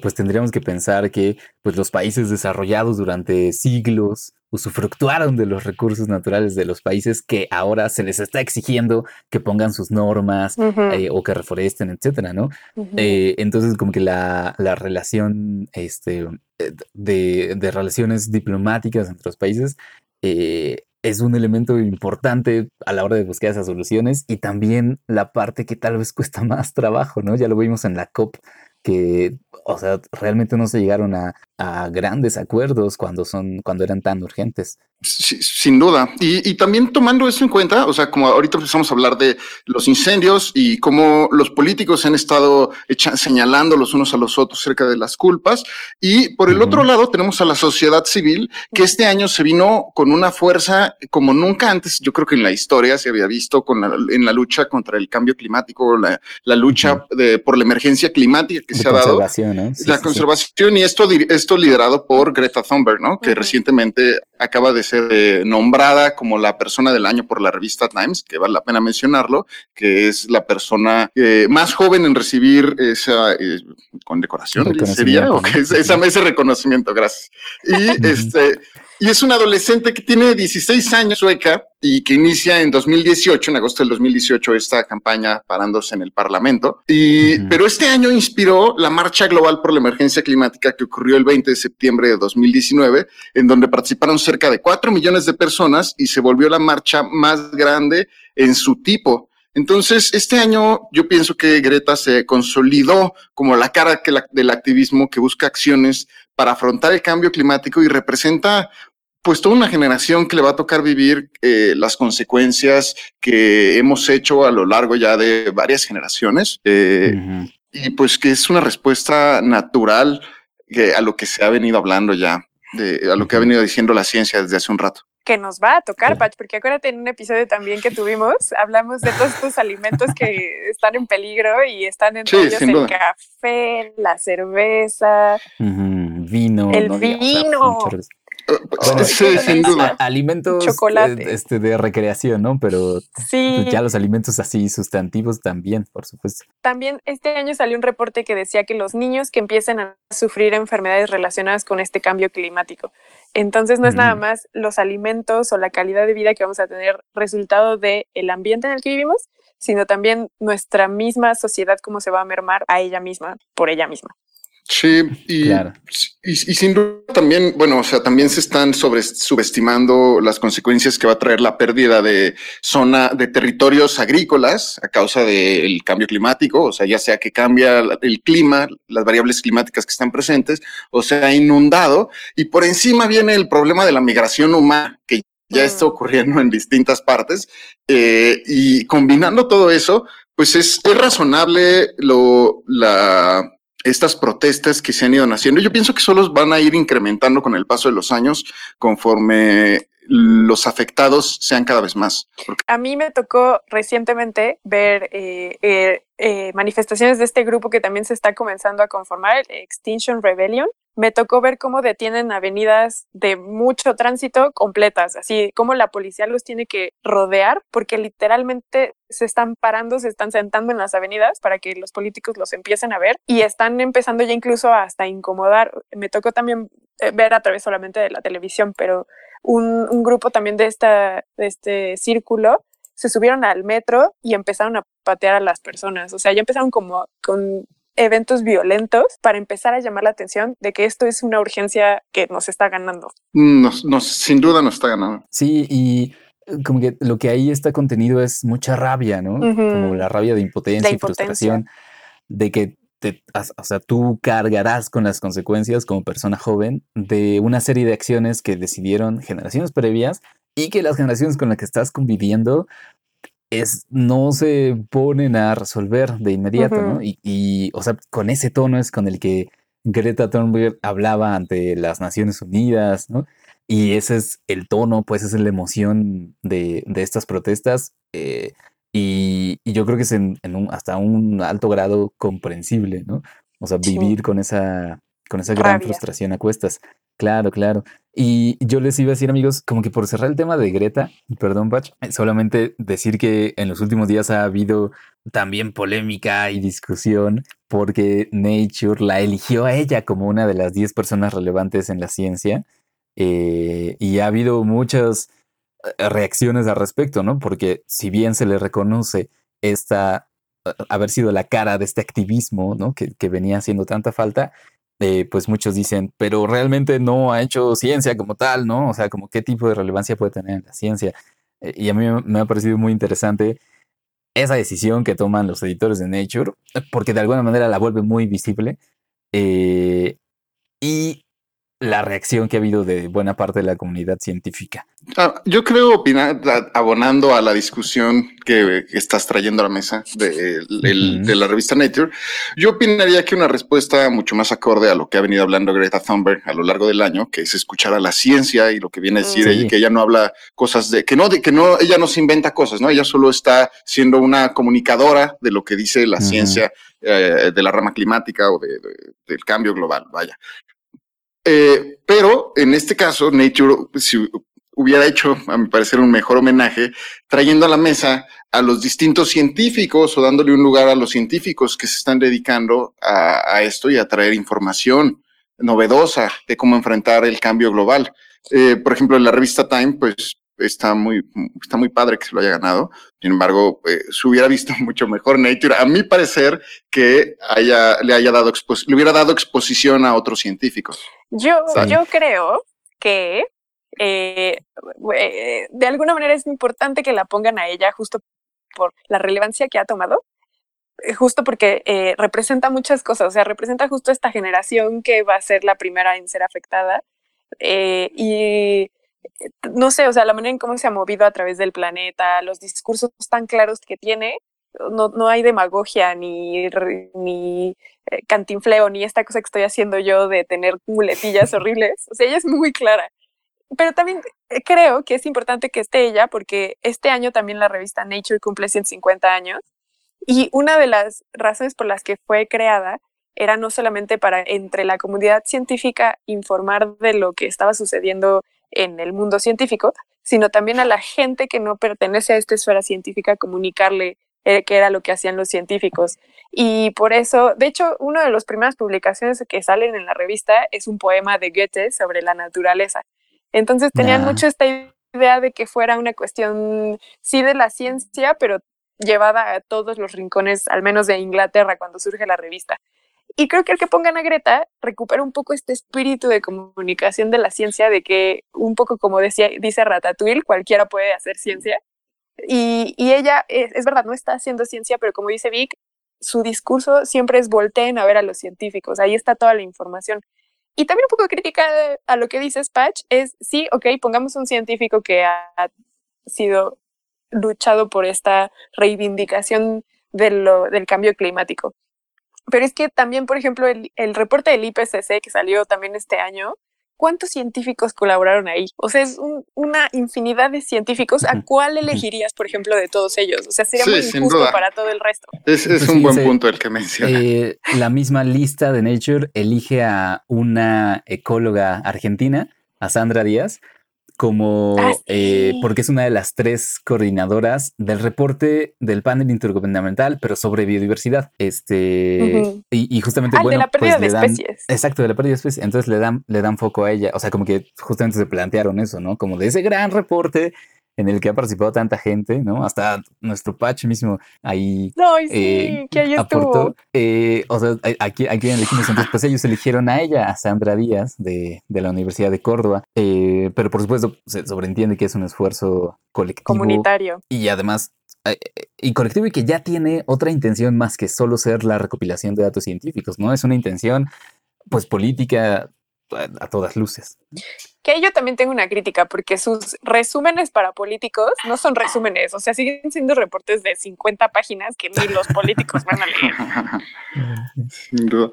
pues tendríamos que pensar que pues, los países desarrollados durante siglos usufructuaron de los recursos naturales de los países que ahora se les está exigiendo que pongan sus normas eh, o que reforesten, etcétera, ¿no? Eh, entonces, como que la, la relación este, eh, de, de, relaciones diplomáticas entre los países es un elemento importante a la hora de buscar esas soluciones y también la parte que tal vez cuesta [LAUGHS] más trabajo, ¿no? Ya lo vimos en la COP, que, o sea, realmente no se llegaron a, a grandes acuerdos cuando, son, cuando eran tan urgentes. sin duda. Y, también tomando eso en cuenta, o sea, como ahorita empezamos a hablar de los incendios y cómo los políticos han estado señalando los unos a los otros cerca de las culpas. Y por el otro lado tenemos a la sociedad civil, que este año se vino con una fuerza como nunca antes, yo creo que en la historia se había visto con en la lucha contra el cambio climático, la, lucha de, por la emergencia climática que se ha dado. la conservación y esto, esto liderado por Greta Thunberg, ¿no? Que recientemente acaba de ser eh, nombrada como la persona del año por la revista Times, que vale la pena mencionarlo, que es la persona eh, más joven en recibir esa eh, condecoración, sería, o que esa, ese reconocimiento, gracias. Y este, y es una adolescente que tiene 16 años sueca y que inicia en 2018, en agosto del 2018, esta campaña parándose en el Parlamento. Y, pero este año inspiró la Marcha Global por la Emergencia Climática que ocurrió el 20 de septiembre de 2019, en donde participaron cerca de 4 millones de personas y se volvió la marcha más grande en su tipo. Entonces, este año yo pienso que Greta se consolidó como la cara del activismo que busca acciones para afrontar el cambio climático y representa pues toda una generación que le va a tocar vivir eh, las consecuencias que hemos hecho a lo largo ya de varias generaciones eh, y pues que es una respuesta natural a lo que se ha venido hablando ya, de, a lo que ha venido diciendo la ciencia desde hace un rato. Que nos va a tocar, Pach, porque acuérdate en un episodio también que tuvimos, hablamos de todos estos alimentos que [LAUGHS] están en peligro y están entre ellos el café, la cerveza, vino, el vino. Bueno, sí, sin duda. Alimentos Chocolate. este, de recreación, ¿no? Pero sí. ya los alimentos así sustantivos también, por supuesto. También este año salió un reporte que decía que los niños que empiecen a sufrir enfermedades relacionadas con este cambio climático. Entonces no es nada más los alimentos o la calidad de vida que vamos a tener resultado del el ambiente en el que vivimos, sino también nuestra misma sociedad, cómo se va a mermar a ella misma, por ella misma. Sí, y, y, sin duda también, bueno, o sea, también se están sobre, subestimando las consecuencias que va a traer la pérdida de zona de territorios agrícolas a causa del cambio climático, o sea, ya sea que cambia el clima, las variables climáticas que están presentes, o sea, inundado, y por encima viene el problema de la migración humana, que ya está ocurriendo en distintas partes, eh, y combinando todo eso, pues es, es razonable lo, la, estas protestas que se han ido naciendo. Yo pienso que solo van a ir incrementando con el paso de los años conforme los afectados sean cada vez más. A mí me tocó recientemente ver eh, eh, eh, manifestaciones de este grupo que también se está comenzando a conformar, el Extinction Rebellion. Me tocó ver cómo detienen avenidas de mucho tránsito completas, así como la policía los tiene que rodear porque literalmente se están parando, se están sentando en las avenidas para que los políticos los empiecen a ver y están empezando ya incluso hasta incomodar. Me tocó también ver a través solamente de la televisión, pero un, grupo también de, esta, de este círculo se subieron al metro y empezaron a patear a las personas. O sea, ya empezaron como con eventos violentos para empezar a llamar la atención de que esto es una urgencia que nos está ganando. Nos, nos, sin duda nos está ganando. Sí, y eh, como que lo que ahí está contenido es mucha rabia, ¿no? Como la rabia de impotencia, y frustración, de que o sea, tú cargarás con las consecuencias como persona joven de una serie de acciones que decidieron generaciones previas y que las generaciones con las que estás conviviendo es, no se ponen a resolver de inmediato, ¿no? Y, o sea, con ese tono es con el que Greta Thunberg hablaba ante las Naciones Unidas, ¿no? Y ese es el tono, pues esa es la emoción de, estas protestas. Eh, y, yo creo que es en, un, hasta un alto grado comprensible, ¿no? O sea, vivir con esa, con esa gran frustración a cuestas. Claro, claro. Y yo les iba a decir, amigos, como que por cerrar el tema de Greta, perdón, Pach, solamente decir que en los últimos días ha habido también polémica y discusión porque Nature la eligió a ella como una de las 10 personas relevantes en la ciencia. Eh, y ha habido muchas eh, reacciones al respecto, ¿no? Porque si bien se le reconoce esta haber sido la cara de este activismo, ¿no? Que, venía haciendo tanta falta, eh, pues muchos dicen, pero realmente no ha hecho ciencia como tal, ¿no? O sea, como qué tipo de relevancia puede tener en la ciencia. Eh, y a mí me ha parecido muy interesante esa decisión que toman los editores de Nature, porque de alguna manera la vuelve muy visible. y la reacción que ha habido de buena parte de la comunidad científica. Ah, yo creo opinar, abonando a la discusión que, estás trayendo a la mesa de, la revista Nature, yo opinaría que una respuesta mucho más acorde a lo que ha venido hablando Greta Thunberg a lo largo del año, que es escuchar a la ciencia y lo que viene a decir y que ella no habla cosas de que no, de que no, ella no se inventa cosas, no, ella solo está siendo una comunicadora de lo que dice la ciencia eh, de la rama climática o del cambio global, vaya. Eh, pero en este caso, Nature, si hubiera hecho, a mi parecer, un mejor homenaje, trayendo a la mesa a los distintos científicos o dándole un lugar a los científicos que se están dedicando a, esto y a traer información novedosa de cómo enfrentar el cambio global. Eh, por ejemplo, en la revista Time, pues está muy, está muy padre que se lo haya ganado. Sin embargo, eh, se hubiera visto [LAUGHS] mucho mejor Nature, a mi parecer, que haya, le haya dado le hubiera dado exposición a otros científicos. Yo, yo creo que eh, eh, de alguna manera es importante que la pongan a ella justo por la relevancia que ha tomado, justo porque representa muchas cosas, o sea, representa justo esta generación que va a ser la primera en ser afectada. y no sé, o sea, la manera en cómo se ha movido a través del planeta, los discursos tan claros que tiene, no, no hay demagogia ni, ni eh, cantinfleo, ni esta cosa que estoy haciendo yo de tener muletillas [LAUGHS] horribles. O sea, ella es muy clara. Pero también eh, creo que es importante que esté ella porque este año también la revista Nature cumple 150 años y una de las razones por las que fue creada era no solamente para entre la comunidad científica informar de lo que estaba sucediendo en el mundo científico, sino también a la gente que no pertenece a esta esfera científica comunicarle eh, qué era lo que hacían los científicos. Y por eso, de hecho, una de las primeras publicaciones que salen en la revista es un poema de Goethe sobre la naturaleza. Entonces tenían mucho esta idea de que fuera una cuestión, sí, de la ciencia, pero llevada a todos los rincones, al menos de Inglaterra, cuando surge la revista. Y creo que el que pongan a Greta recupera un poco este espíritu de comunicación de la ciencia, de que un poco como decía, dice Ratatouille, cualquiera puede hacer ciencia. Y, y ella, es, verdad, no está haciendo ciencia, pero como dice Vic, su discurso siempre es volteen a ver a los científicos, ahí está toda la información. Y también un poco crítica a lo que dice Patch es, sí, ok, pongamos un científico que ha sido luchado por esta reivindicación del cambio climático. Pero es que también, por ejemplo, el, el reporte del IPCC que salió también este año, ¿cuántos científicos colaboraron ahí? O sea, es una infinidad de científicos. ¿A cuál elegirías, por ejemplo, de todos ellos? O sea, sería muy injusto para todo el resto. Es, es un buen punto el que menciona. Eh, la misma lista de Nature elige a una ecóloga argentina, a Sandra Díaz, como ah, eh, porque es una de las tres coordinadoras del reporte del panel intergubernamental, pero sobre biodiversidad. Este y, justamente ah, bueno, de la pérdida pues, de especies. Exacto, de la pérdida de especies. Entonces le dan, le dan foco a ella. O sea, como que justamente se plantearon eso, ¿no? Como de ese gran reporte en el que ha participado tanta gente, ¿no? Hasta nuestro patch mismo ahí no, sí, eh, que ahí aportó. Eh, o sea, aquí, aquí elegimos, entonces pues ellos eligieron a ella, a Sandra Díaz de, de la Universidad de Córdoba, eh, pero por supuesto se sobreentiende que es un esfuerzo colectivo. Comunitario. Y además y colectivo y que ya tiene otra intención más que solo ser la recopilación de datos científicos, ¿no? Es una intención pues política a todas luces. Que yo también tengo una crítica, porque sus resúmenes para políticos no son resúmenes, o sea, siguen siendo reportes de 50 páginas que ni los políticos van a leer.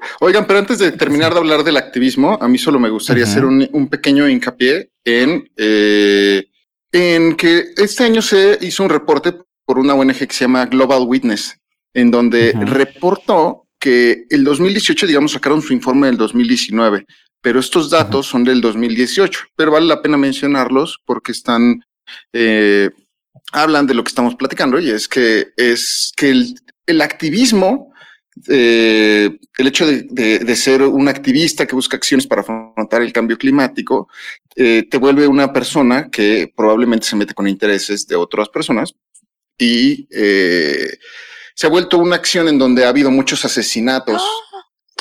[LAUGHS] Oigan, pero antes de terminar de hablar del activismo, a mí solo me gustaría hacer un, pequeño hincapié en, eh, en que este año se hizo un reporte por una ONG que se llama Global Witness, en donde reportó que el 2018, digamos, sacaron su informe del 2019 pero estos datos son del 2018, pero vale la pena mencionarlos porque están, eh, hablan de lo que estamos platicando y es que es que el, activismo, eh, el hecho de, ser un activista que busca acciones para afrontar el cambio climático, eh, te vuelve una persona que probablemente se mete con intereses de otras personas y se ha vuelto una acción en donde ha habido muchos asesinatos.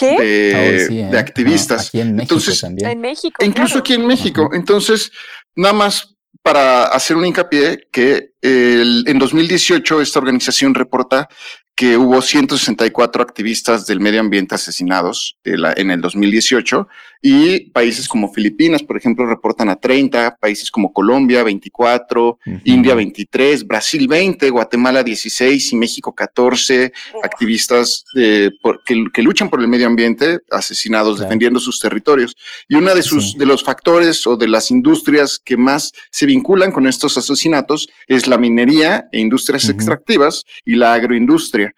¡Ah! De, ¿eh? activistas. aquí en México Entonces, también. En México. incluso aquí en México. Entonces, nada más para hacer un hincapié que el, en 2018 esta organización reporta que hubo 164 activistas del medio ambiente asesinados en el 2018 y países como Filipinas, por ejemplo, reportan a 30, países como Colombia 24, India 23, Brasil 20, Guatemala 16 y México 14 activistas que, luchan por el medio ambiente asesinados defendiendo sus territorios. Y una de sus de los factores o de las industrias que más se vinculan con estos asesinatos es la minería e industrias extractivas y la agroindustria.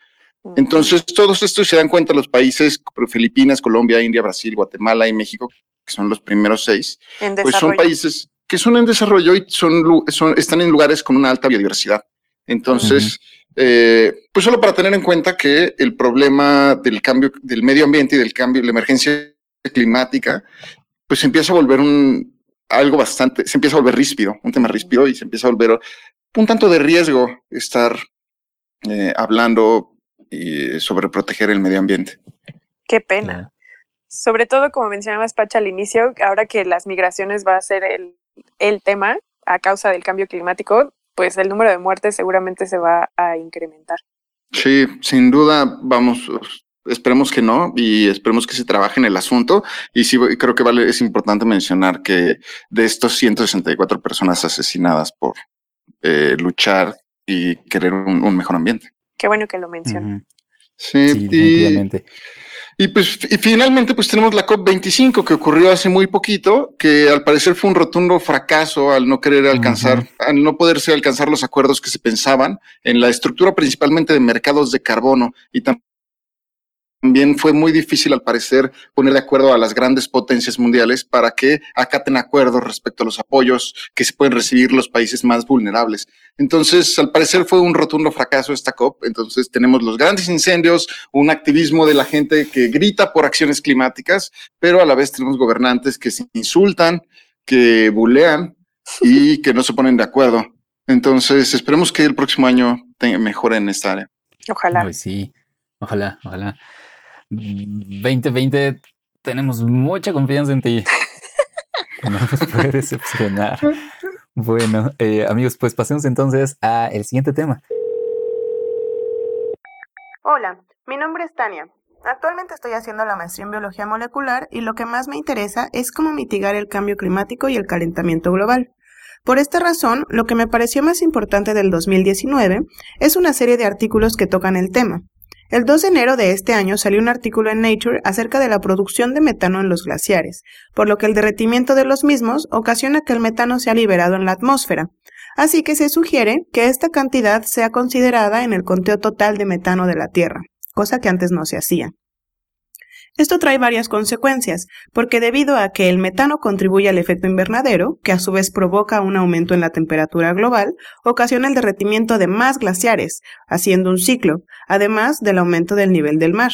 Entonces, todos estos se dan cuenta los países, Filipinas, Colombia, India, Brasil, Guatemala y México, que son los primeros seis, pues son países que son en desarrollo y son, están en lugares con una alta biodiversidad. Entonces, eh, pues solo para tener en cuenta que el problema del cambio del medio ambiente y del cambio, la emergencia climática, pues empieza a volver un algo bastante, se empieza a volver ríspido, un tema ríspido y se empieza a volver un tanto de riesgo estar eh, hablando y sobre proteger el medio ambiente. Qué pena. Sobre todo, como mencionabas, Pacha, al inicio, ahora que las migraciones va a ser el, el tema a causa del cambio climático, pues el número de muertes seguramente se va a incrementar. Sí, sin duda, vamos, esperemos que no y esperemos que se trabaje en el asunto. Y sí, creo que vale, es importante mencionar que de estos 164 personas asesinadas por eh, luchar y querer un mejor ambiente. Qué bueno que lo mencionan. Sí, definitivamente. Y, pues y finalmente pues tenemos la COP25 que ocurrió hace muy poquito, que al parecer fue un rotundo fracaso al no querer alcanzar, al no poderse alcanzar los acuerdos que se pensaban en la estructura principalmente de mercados de carbono y también también fue muy difícil, al parecer, poner de acuerdo a las grandes potencias mundiales para que acaten acuerdos respecto a los apoyos que se pueden recibir los países más vulnerables. Entonces, al parecer fue un rotundo fracaso esta COP. Entonces, tenemos los grandes incendios, un activismo de la gente que grita por acciones climáticas, pero a la vez tenemos gobernantes que se insultan, que bulean y que no se ponen de acuerdo. Entonces, esperemos que el próximo año mejore en esta área. Ojalá. Pues sí, ojalá, ojalá. 2020 tenemos mucha confianza en ti. [LAUGHS] No nos puede decepcionar. Bueno, eh, amigos, pues pasemos entonces a el siguiente tema. Hola, mi nombre es Tania. Actualmente estoy haciendo la maestría en biología molecular y lo que más me interesa es cómo mitigar el cambio climático y el calentamiento global. Por esta razón, lo que me pareció más importante del 2019 es una serie de artículos que tocan el tema. El 2 de enero de este año salió un artículo en Nature acerca de la producción de metano en los glaciares, por lo que el derretimiento de los mismos ocasiona que el metano sea liberado en la atmósfera. Así que se sugiere que esta cantidad sea considerada en el conteo total de metano de la Tierra, cosa que antes no se hacía. Esto trae varias consecuencias, porque debido a que el metano contribuye al efecto invernadero, que a su vez provoca un aumento en la temperatura global, ocasiona el derretimiento de más glaciares, haciendo un ciclo, además del aumento del nivel del mar.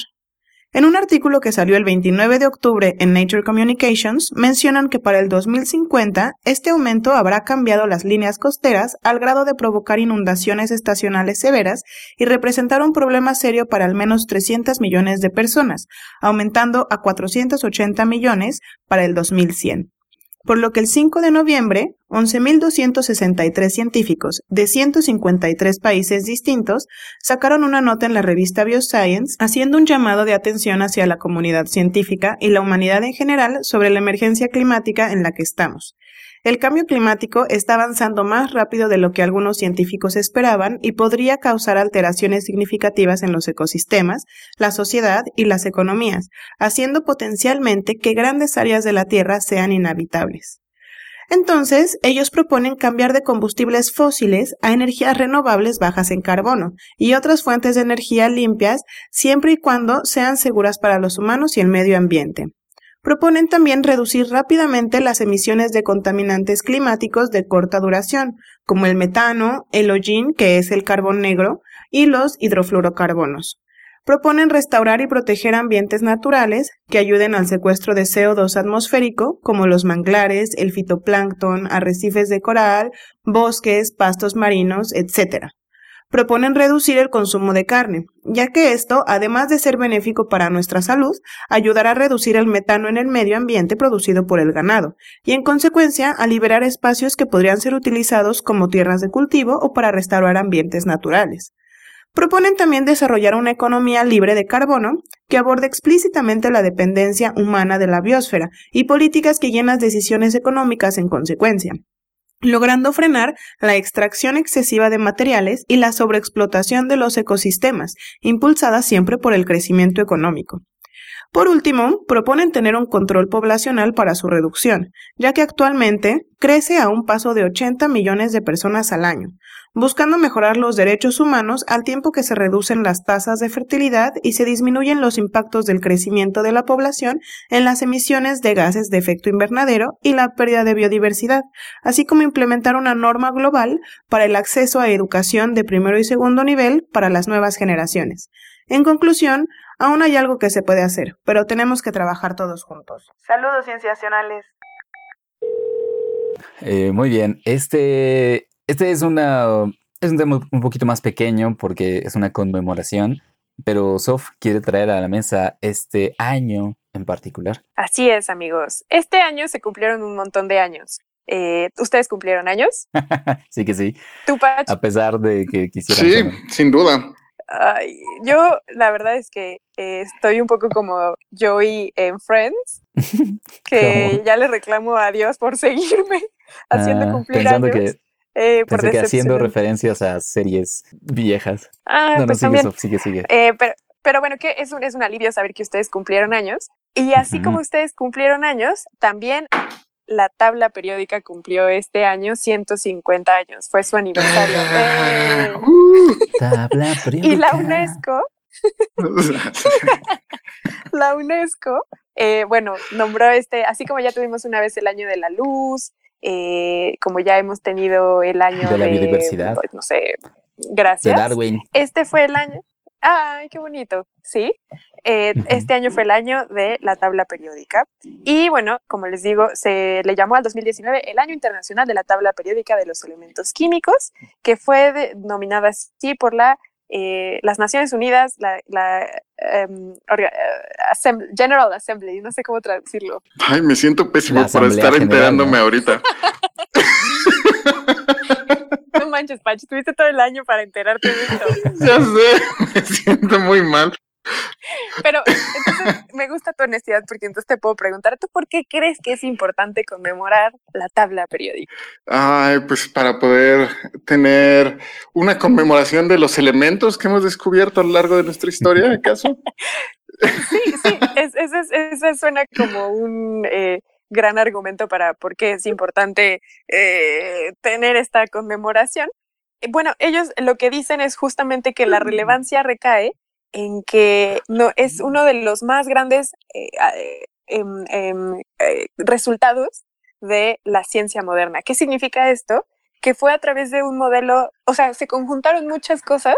En un artículo que salió el 29 de octubre en Nature Communications, mencionan que para el 2050 este aumento habrá cambiado las líneas costeras al grado de provocar inundaciones estacionales severas y representar un problema serio para al menos 300 millones de personas, aumentando a 480 millones para el 2100 por lo que el 5 de noviembre, 11.263 científicos de 153 países distintos sacaron una nota en la revista Bioscience haciendo un llamado de atención hacia la comunidad científica y la humanidad en general sobre la emergencia climática en la que estamos, el cambio climático está avanzando más rápido de lo que algunos científicos esperaban y podría causar alteraciones significativas en los ecosistemas, la sociedad y las economías, haciendo potencialmente que grandes áreas de la Tierra sean inhabitables. Entonces, ellos proponen cambiar de combustibles fósiles a energías renovables bajas en carbono y otras fuentes de energía limpias siempre y cuando sean seguras para los humanos y el medio ambiente. Proponen también reducir rápidamente las emisiones de contaminantes climáticos de corta duración, como el metano, el hollín, que es el carbón negro, y los hidrofluorocarbonos. Proponen restaurar y proteger ambientes naturales que ayuden al secuestro de CO2 atmosférico, como los manglares, el fitoplancton, arrecifes de coral, bosques, pastos marinos, etc proponen reducir el consumo de carne, ya que esto, además de ser benéfico para nuestra salud, ayudará a reducir el metano en el medio ambiente producido por el ganado, y en consecuencia a liberar espacios que podrían ser utilizados como tierras de cultivo o para restaurar ambientes naturales. Proponen también desarrollar una economía libre de carbono que aborde explícitamente la dependencia humana de la biosfera y políticas que guíen las decisiones económicas en consecuencia logrando frenar la extracción excesiva de materiales y la sobreexplotación de los ecosistemas, impulsada siempre por el crecimiento económico. Por último, proponen tener un control poblacional para su reducción, ya que actualmente crece a un paso de 80 millones de personas al año, buscando mejorar los derechos humanos al tiempo que se reducen las tasas de fertilidad y se disminuyen los impactos del crecimiento de la población en las emisiones de gases de efecto invernadero y la pérdida de biodiversidad, así como implementar una norma global para el acceso a educación de primero y segundo nivel para las nuevas generaciones. En conclusión, Aún hay algo que se puede hacer, pero tenemos que trabajar todos juntos. Saludos cienciacionales. Eh, muy bien, este, este es, una, es un tema un poquito más pequeño porque es una conmemoración, pero Sof quiere traer a la mesa este año en particular. Así es, amigos. Este año se cumplieron un montón de años. Eh, ¿Ustedes cumplieron años? [LAUGHS] sí que sí. ¿Tú, Pach? A pesar de que quisieran. Sí, sin duda. Ay, yo la verdad es que eh, estoy un poco como Joey en Friends, [LAUGHS] que ya le reclamo a Dios por [LAUGHS] seguirme haciendo ah, cumplir años. Que, eh, por que haciendo referencias a series viejas. Ah, no, pues no, sigue, también. sigue, sigue. Eh, pero, pero bueno, que es un, es un alivio saber que ustedes cumplieron años. Y así como ustedes cumplieron años, también la tabla periódica cumplió este año 150 años, fue su aniversario. [LAUGHS] Eh, uh, Tabla [LAUGHS] y la periódica. UNESCO, [LAUGHS] la UNESCO, eh, bueno, nombró este, así como ya tuvimos una vez el año de la luz, eh, como ya hemos tenido el año De la biodiversidad. pues, no sé, de gracias. Darwin. Este fue el año. Ay, qué bonito. Sí. Eh. Este año fue el año de la tabla periódica. Y bueno, como les digo, se le llamó al 2019 el Año Internacional de la Tabla Periódica de los Elementos Químicos, que fue denominada así por la, eh, las Naciones Unidas, la, la, orga- Assemb- General Assembly, no sé cómo traducirlo. Ay, me siento pésimo por estar General, enterándome ¿no? ahorita. [LAUGHS] No manches, Pachi, tuviste todo el año para enterarte de esto. [LAUGHS] Ya sé, me siento muy mal. Pero entonces me gusta tu honestidad porque entonces te puedo preguntar, ¿tú por qué crees que es importante conmemorar la tabla periódica? Ay, pues para poder tener una conmemoración de los elementos que hemos descubierto a lo largo de nuestra historia, ¿acaso? Sí, sí, es- es- es- ese suena como un eh, gran argumento para por qué es importante eh, tener esta conmemoración. Bueno, ellos lo que dicen es justamente que la relevancia recae en que no es uno de los más grandes eh, eh, em, em, eh, resultados de la ciencia moderna. ¿Qué significa esto? Que fue a través de un modelo, o sea, se conjuntaron muchas cosas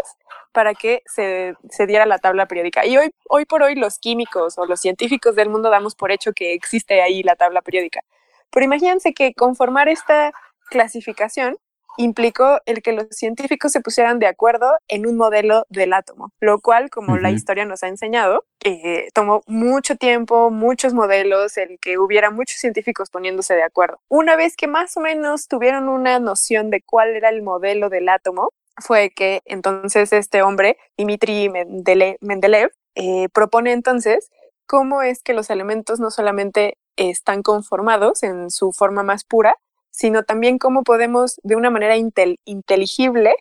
para que se, se diera la tabla periódica. Y hoy, hoy por hoy los químicos o los científicos del mundo damos por hecho que existe ahí la tabla periódica. Pero imagínense que conformar esta clasificación implicó el que los científicos se pusieran de acuerdo en un modelo del átomo, lo cual, como la historia nos ha enseñado, eh, tomó mucho tiempo, muchos modelos, el que hubiera muchos científicos poniéndose de acuerdo. Una vez que más o menos tuvieron una noción de cuál era el modelo del átomo, fue que entonces este hombre, Dmitri Mendele- Mendeleev, eh, propone entonces cómo es que los elementos no solamente están conformados en su forma más pura, sino también cómo podemos de una manera intel- inteligible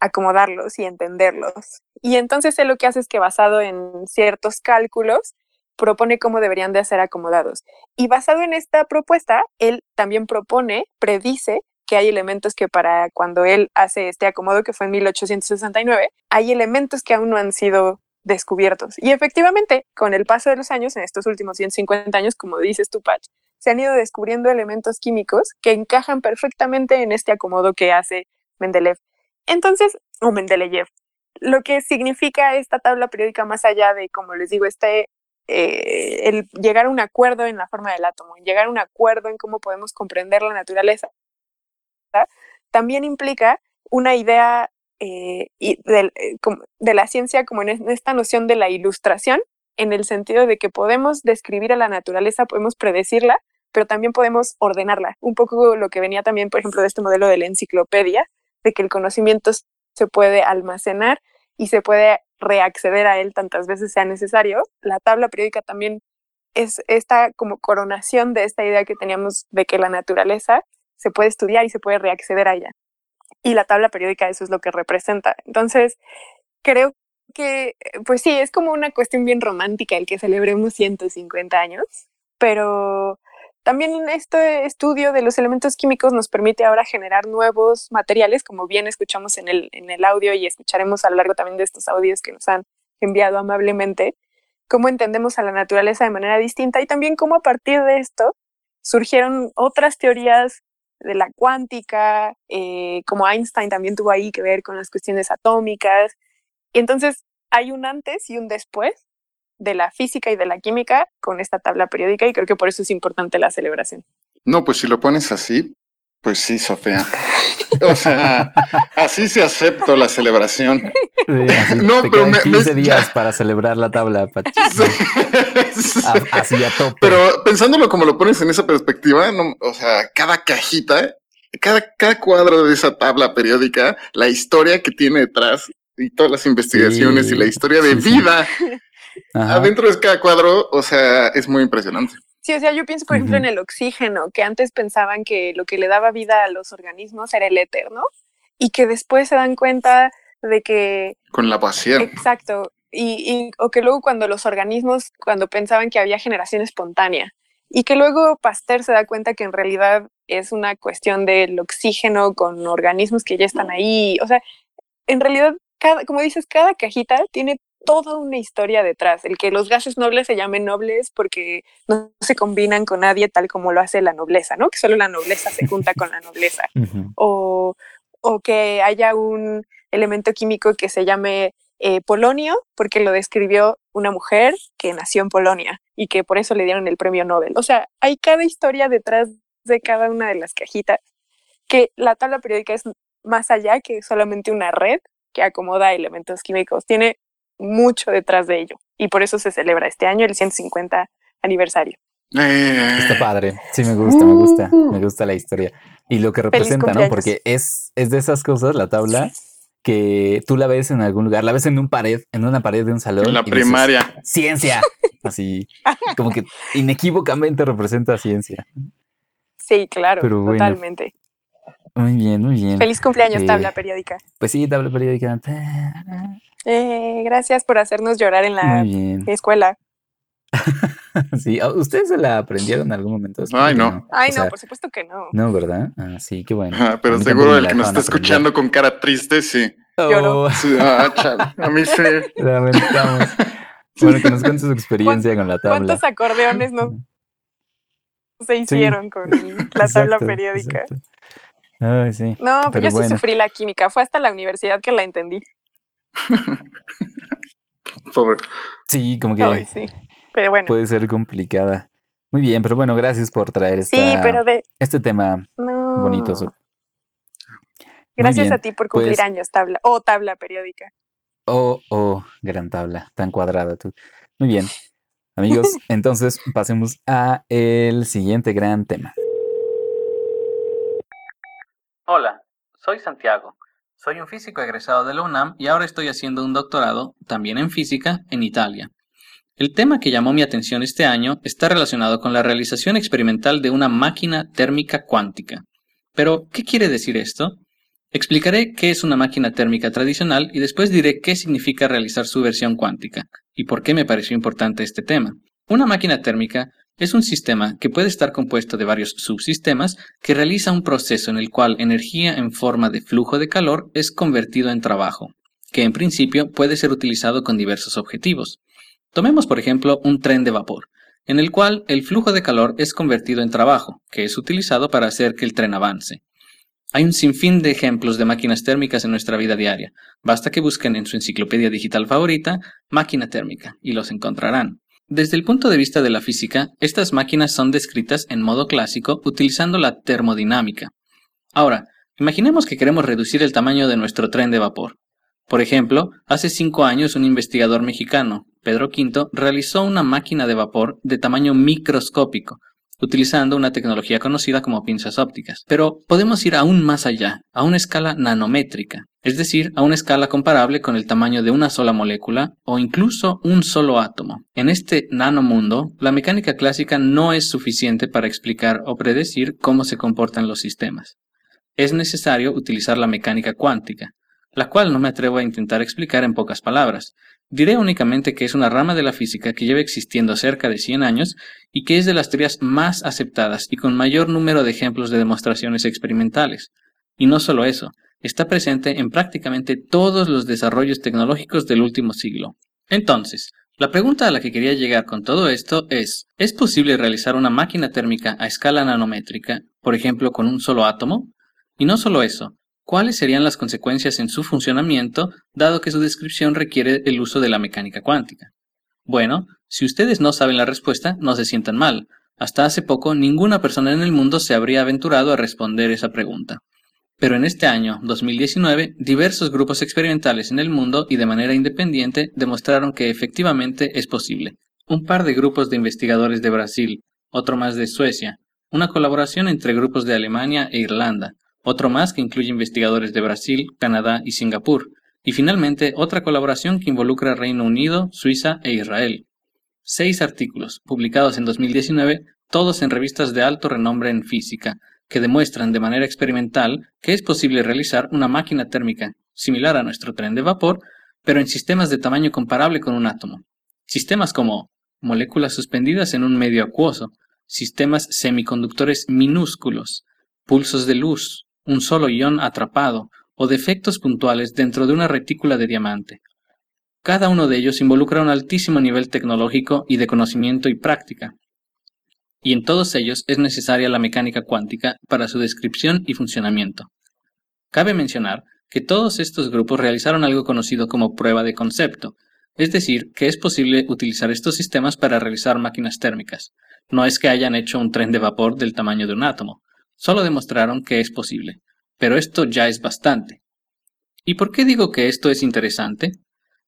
acomodarlos y entenderlos. Y entonces él lo que hace es que basado en ciertos cálculos, propone cómo deberían de ser acomodados. Y basado en esta propuesta, él también propone, predice que hay elementos que para cuando él hace este acomodo, que fue en 1869, hay elementos que aún no han sido descubiertos. Y efectivamente, con el paso de los años, en estos últimos 150 años, como dices tú, Patch, se han ido descubriendo elementos químicos que encajan perfectamente en este acomodo que hace Mendeleev. Entonces, o Mendeleev, lo que significa esta tabla periódica más allá de, como les digo, este, eh, el llegar a un acuerdo en la forma del átomo, llegar a un acuerdo en cómo podemos comprender la naturaleza, también implica una idea eh, y del- eh, de la ciencia como en esta noción de la ilustración, en el sentido de que podemos describir a la naturaleza, podemos predecirla, pero también podemos ordenarla. Un poco lo que venía también, por ejemplo, de este modelo de la enciclopedia, de que el conocimiento se puede almacenar y se puede reacceder a él tantas veces sea necesario. La tabla periódica también es esta como coronación de esta idea que teníamos de que la naturaleza se puede estudiar y se puede reacceder a ella. Y la tabla periódica eso es lo que representa. Entonces, creo que, pues sí, es como una cuestión bien romántica el que celebremos 150 años, pero también este estudio de los elementos químicos nos permite ahora generar nuevos materiales, como bien escuchamos en el, en el audio y escucharemos a lo largo también de estos audios que nos han enviado amablemente, cómo entendemos a la naturaleza de manera distinta y también cómo a partir de esto surgieron otras teorías de la cuántica, eh, como Einstein también tuvo ahí que ver con las cuestiones atómicas. Y entonces hay un antes y un después de la física y de la química con esta tabla periódica y creo que por eso es importante la celebración. No, pues si lo pones así, pues sí, Sofía. O sea, así se acepto la celebración. no, pero me, 15 días para celebrar la tabla. así a tope. Pero pensándolo como lo pones en esa perspectiva, no, o sea, cada cajita, cada, cada cuadro de esa tabla periódica, la historia que tiene detrás y todas las investigaciones y la historia de vida [LAUGHS] adentro de cada cuadro, o sea, es muy impresionante. Sí, o sea, yo pienso, por ejemplo, en el oxígeno, que antes pensaban que lo que le daba vida a los organismos era el éter, ¿no? Y que después se dan cuenta de que... Con la pasión. Exacto. Y, o que luego cuando los organismos, cuando pensaban que había generación espontánea, y que luego Pasteur se da cuenta que en realidad es una cuestión del oxígeno con organismos que ya están ahí. O sea, en realidad, cada, como dices, cada cajita tiene toda una historia detrás. El que los gases nobles se llamen nobles porque no se combinan con nadie tal como lo hace la nobleza, ¿no? Que solo la nobleza se junta con la nobleza. [LAUGHS] o, o, que haya un elemento químico que se llame eh, polonio porque lo describió una mujer que nació en Polonia y que por eso le dieron el premio Nobel. O sea, hay cada historia detrás de cada una de las cajitas que la tabla periódica es más allá que solamente una red que acomoda elementos químicos. Tiene mucho detrás de ello y por eso se celebra este año el 150 aniversario. Eh. Está padre, sí me gusta, me gusta, me gusta la historia y lo que representa, ¿no? Porque es, es de esas cosas, la tabla, que tú la ves en algún lugar, la ves en un pared, en una pared de un salón. En la primaria. ciencia, [LAUGHS] así, como que inequívocamente representa ciencia. Sí, claro, totalmente. Muy bien, muy bien. Feliz cumpleaños, eh, tabla periódica. Pues sí, tabla periódica. Eh, gracias por hacernos llorar en la escuela. [LAUGHS] sí, ¿ustedes se la aprendieron en algún momento? Ay, no. Ay, no, por supuesto que no. No, ¿verdad? Ah, sí, qué bueno. pero seguro el que nos está escuchando con cara triste, sí. Oh. Ah, a mí sí. [LAUGHS] Lamentamos. Bueno, que nos cuente su experiencia con la tabla. ¿Cuántos acordeones no [LAUGHS] se hicieron con la tabla periódica? Ay, sí. No, pero, yo sí sufrí la química. Fue hasta la universidad que la entendí. [LAUGHS] Pobre. Sí, como que sí. pero bueno. puede ser complicada. Muy bien, pero bueno, gracias por traer este tema bonito. Gracias a ti por cumplir pues años, tabla. O tabla periódica. Oh, oh, gran tabla, tan cuadrada tú. Muy bien. Amigos, [LAUGHS] entonces pasemos a el siguiente gran tema. Hola, soy Santiago. Soy un físico egresado de la UNAM y ahora estoy haciendo un doctorado, también en física, en Italia. El tema que llamó mi atención este año está relacionado con la realización experimental de una máquina térmica cuántica. Pero, ¿qué quiere decir esto? Explicaré qué es una máquina térmica tradicional y después diré qué significa realizar su versión cuántica y por qué me pareció importante este tema. Una máquina térmica es un sistema que puede estar compuesto de varios subsistemas que realiza un proceso en el cual energía en forma de flujo de calor es convertido en trabajo, que en principio puede ser utilizado con diversos objetivos. Tomemos por ejemplo un tren de vapor, en el cual el flujo de calor es convertido en trabajo, que es utilizado para hacer que el tren avance. Hay un sinfín de ejemplos de máquinas térmicas en nuestra vida diaria. Basta que busquen en su enciclopedia digital favorita máquina térmica y los encontrarán. Desde el punto de vista de la física, estas máquinas son descritas en modo clásico utilizando la termodinámica. Ahora, imaginemos que queremos reducir el tamaño de nuestro tren de vapor. Por ejemplo, hace cinco años un investigador mexicano, Pedro Quinto, realizó una máquina de vapor de tamaño microscópico, utilizando una tecnología conocida como pinzas ópticas. Pero podemos ir aún más allá, a una escala nanométrica, es decir, a una escala comparable con el tamaño de una sola molécula o incluso un solo átomo. En este nanomundo, la mecánica clásica no es suficiente para explicar o predecir cómo se comportan los sistemas. Es necesario utilizar la mecánica cuántica, la cual no me atrevo a intentar explicar en pocas palabras, Diré únicamente que es una rama de la física que lleva existiendo cerca de 100 años y que es de las teorías más aceptadas y con mayor número de ejemplos de demostraciones experimentales. Y no solo eso, está presente en prácticamente todos los desarrollos tecnológicos del último siglo. Entonces, la pregunta a la que quería llegar con todo esto es, ¿es posible realizar una máquina térmica a escala nanométrica, por ejemplo con un solo átomo? Y no solo eso, ¿Cuáles serían las consecuencias en su funcionamiento, dado que su descripción requiere el uso de la mecánica cuántica? Bueno, si ustedes no saben la respuesta, no se sientan mal. Hasta hace poco, ninguna persona en el mundo se habría aventurado a responder esa pregunta. Pero en este año, 2019, diversos grupos experimentales en el mundo y de manera independiente demostraron que efectivamente es posible. Un par de grupos de investigadores de Brasil, otro más de Suecia, una colaboración entre grupos de Alemania e Irlanda, otro más que incluye investigadores de Brasil, Canadá y Singapur, y finalmente otra colaboración que involucra Reino Unido, Suiza e Israel. Seis artículos, publicados en 2019, todos en revistas de alto renombre en física, que demuestran de manera experimental que es posible realizar una máquina térmica similar a nuestro tren de vapor, pero en sistemas de tamaño comparable con un átomo. Sistemas como moléculas suspendidas en un medio acuoso, sistemas semiconductores minúsculos, pulsos de luz, un solo ion atrapado o defectos puntuales dentro de una retícula de diamante. Cada uno de ellos involucra un altísimo nivel tecnológico y de conocimiento y práctica, y en todos ellos es necesaria la mecánica cuántica para su descripción y funcionamiento. Cabe mencionar que todos estos grupos realizaron algo conocido como prueba de concepto, es decir, que es posible utilizar estos sistemas para realizar máquinas térmicas. No es que hayan hecho un tren de vapor del tamaño de un átomo, Solo demostraron que es posible, pero esto ya es bastante. ¿Y por qué digo que esto es interesante?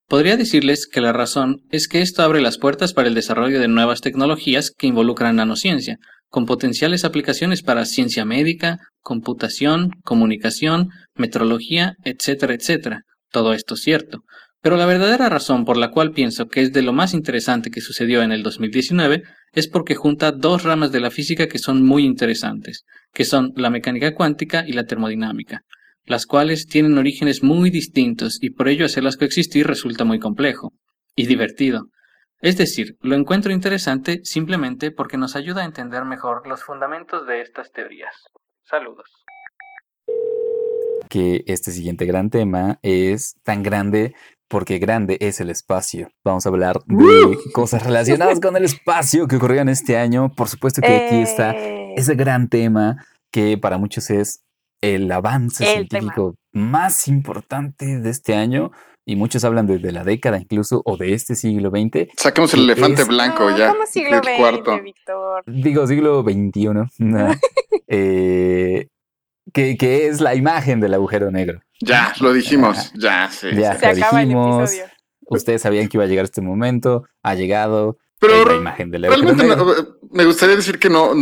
Podría decirles que la razón es que esto abre las puertas para el desarrollo de nuevas tecnologías que involucran nanociencia, con potenciales aplicaciones para ciencia médica, computación, comunicación, metrología, etcétera, etcétera. Todo esto es cierto, pero la verdadera razón por la cual pienso que es de lo más interesante que sucedió en el 2019 es porque junta dos ramas de la física que son muy interesantes, que son la mecánica cuántica y la termodinámica, las cuales tienen orígenes muy distintos y por ello hacerlas coexistir resulta muy complejo y divertido. Es decir, lo encuentro interesante simplemente porque nos ayuda a entender mejor los fundamentos de estas teorías. Saludos. Que este siguiente gran tema es tan grande porque grande es el espacio. Vamos a hablar de [LAUGHS] cosas relacionadas con el espacio que ocurrieron este año. Por supuesto que aquí está Eh. ese gran tema que para muchos es el avance El científico más importante de este año. Y muchos hablan desde la década incluso o de este siglo XX. Saquemos el elefante es- blanco No, ya. ¿Cómo siglo el XX, cuarto. Víctor? Digo siglo XXI. [LAUGHS] [LAUGHS] Eh, que, que es la imagen del agujero negro. Ya, lo dijimos. Ya, sí. Ya. Se acaba el dijimos. episodio. Ustedes sabían que iba a llegar este momento, ha llegado. Pero la imagen del agujero realmente negro. me gustaría decir que no,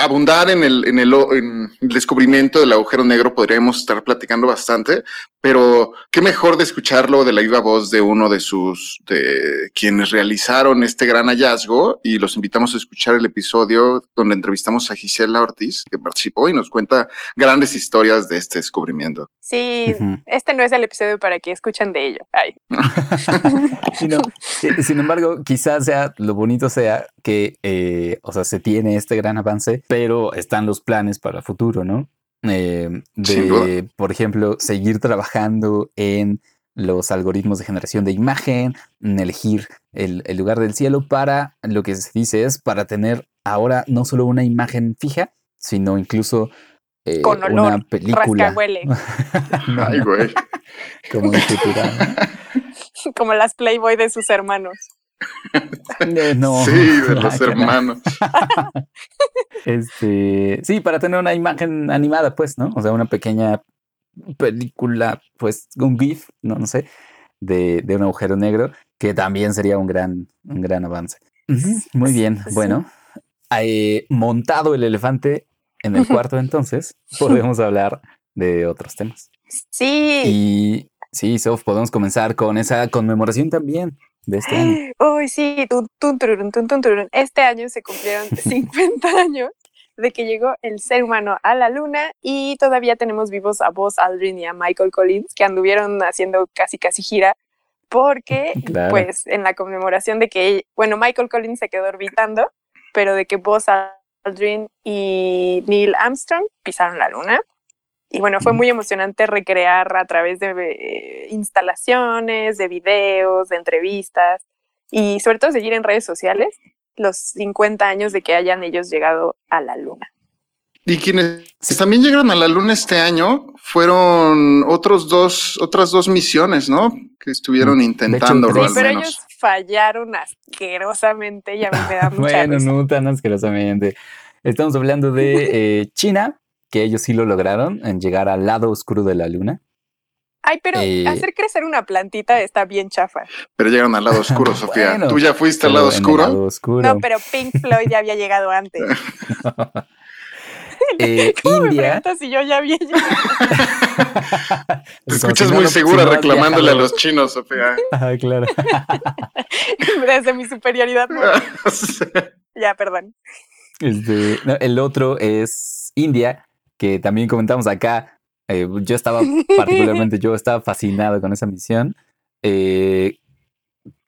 abundar en el, en el, en el descubrimiento del agujero negro podríamos estar platicando bastante, pero qué mejor de escucharlo de la viva voz de uno de sus, de quienes realizaron este gran hallazgo y los invitamos a escuchar el episodio donde entrevistamos a Gisela Ortiz, que participó y nos cuenta grandes historias de este descubrimiento. Sí, este no es el episodio para que escuchen de ello. Ay. [LAUGHS] No. Sin embargo, quizás sea lo bonito sea que, eh, o sea, se tiene este gran avance, pero están los planes para el futuro, ¿no? Eh, de, por ejemplo, seguir trabajando en los algoritmos de generación de imagen, en elegir el, el lugar del cielo para, lo que se dice es, para tener ahora no solo una imagen fija, sino incluso eh, Con olor, una película. [LAUGHS] No, Ay, no, güey. como [LAUGHS] como las Playboy de sus hermanos. ¿No? No. Sí, de [LAUGHS] los Guácala. hermanos. [LAUGHS] Este, sí, para tener una imagen animada, pues, ¿no? O sea, una pequeña película, pues, un GIF, no, no sé, de, de un agujero negro, que también sería un gran, un gran avance. Muy bien, Sí. bueno, eh, montado el elefante en el cuarto, entonces podemos hablar de otros temas. Sí. Y sí, Sof, podemos comenzar con esa conmemoración también de este año. Uy, sí, tun, tun, tururun. Este año se cumplieron [LAUGHS] 50 años de que llegó el ser humano a la luna y todavía tenemos vivos a Buzz Aldrin y a Michael Collins que anduvieron haciendo casi casi gira porque [LAUGHS] Claro. pues en la conmemoración de que, bueno, Michael Collins se quedó orbitando, pero de que Buzz Aldrin y Neil Armstrong pisaron la luna. Y bueno, fue muy emocionante recrear a través de eh, instalaciones, de videos, de entrevistas y sobre todo seguir en redes sociales los 50 años de que hayan ellos llegado a la luna. Y quienes también llegaron a la luna este año fueron otros dos, otras dos misiones, ¿no? Que estuvieron Mm, hecho, Sí, al pero menos. ellos fallaron asquerosamente y a mí me da [LAUGHS] mucha Bueno, risa. no tan asquerosamente. Estamos hablando de eh, China, que ellos sí lo lograron en llegar al lado oscuro de la luna. Ay, pero Eh, hacer crecer una plantita está bien chafa. Pero llegaron al lado oscuro, [LAUGHS] Sofía. Bueno, ¿Tú ya fuiste al lado oscuro? lado oscuro. No, pero Pink Floyd ya había llegado antes. [LAUGHS] [LAUGHS] Eh, ¿Cómo me India. preguntas si yo ya había llegado? Te escuchas si no muy segura reclamándole a los chinos, Sofía. Ah, claro. Desde mi superioridad. Ya, perdón. Este, no, el otro es India, que también comentamos acá. Eh, yo estaba [LAUGHS] particularmente, yo estaba fascinado con esa misión. Eh,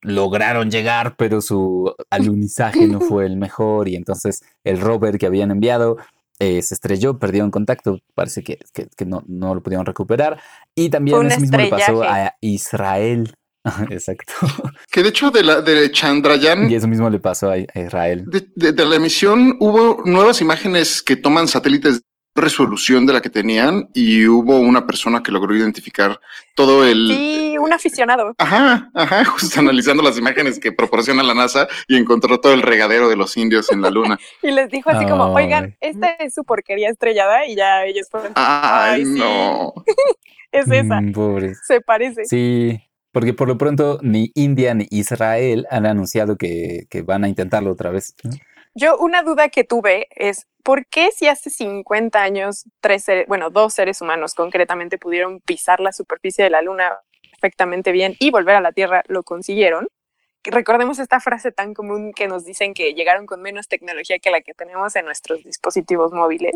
lograron llegar, pero su alunizaje no fue el mejor y entonces el rover que habían enviado eh, se estrelló, perdieron contacto, parece que, que- que no, no lo pudieron recuperar. Y también un eso mismo le pasó a Israel. [LAUGHS] Exacto. que de hecho de la de Chandrayaan Y eso mismo le pasó a Israel. De, de- de la emisión hubo nuevas imágenes que toman satélites resolución de la que tenían y hubo una persona que logró identificar todo el... Sí, un aficionado. Ajá, ajá, [LAUGHS] justo analizando las imágenes que proporciona la NASA y encontró todo el regadero de los indios en la luna. [LAUGHS] Y les dijo así como, Ay. oigan, esta es su porquería estrellada. Y ya ellos fueron, Ay, Ay, sí. no. [LAUGHS] es esa, Mm, pobres. se parece. Sí, porque por lo pronto ni India ni Israel han anunciado que, que van a intentarlo otra vez. ¿no? Yo una duda que tuve es, ¿por qué si hace 50 años tres seres, bueno, dos seres humanos concretamente pudieron pisar la superficie de la luna perfectamente bien y volver a la Tierra lo consiguieron? Recordemos esta frase tan común que nos dicen que llegaron con menos tecnología que la que tenemos en nuestros dispositivos móviles.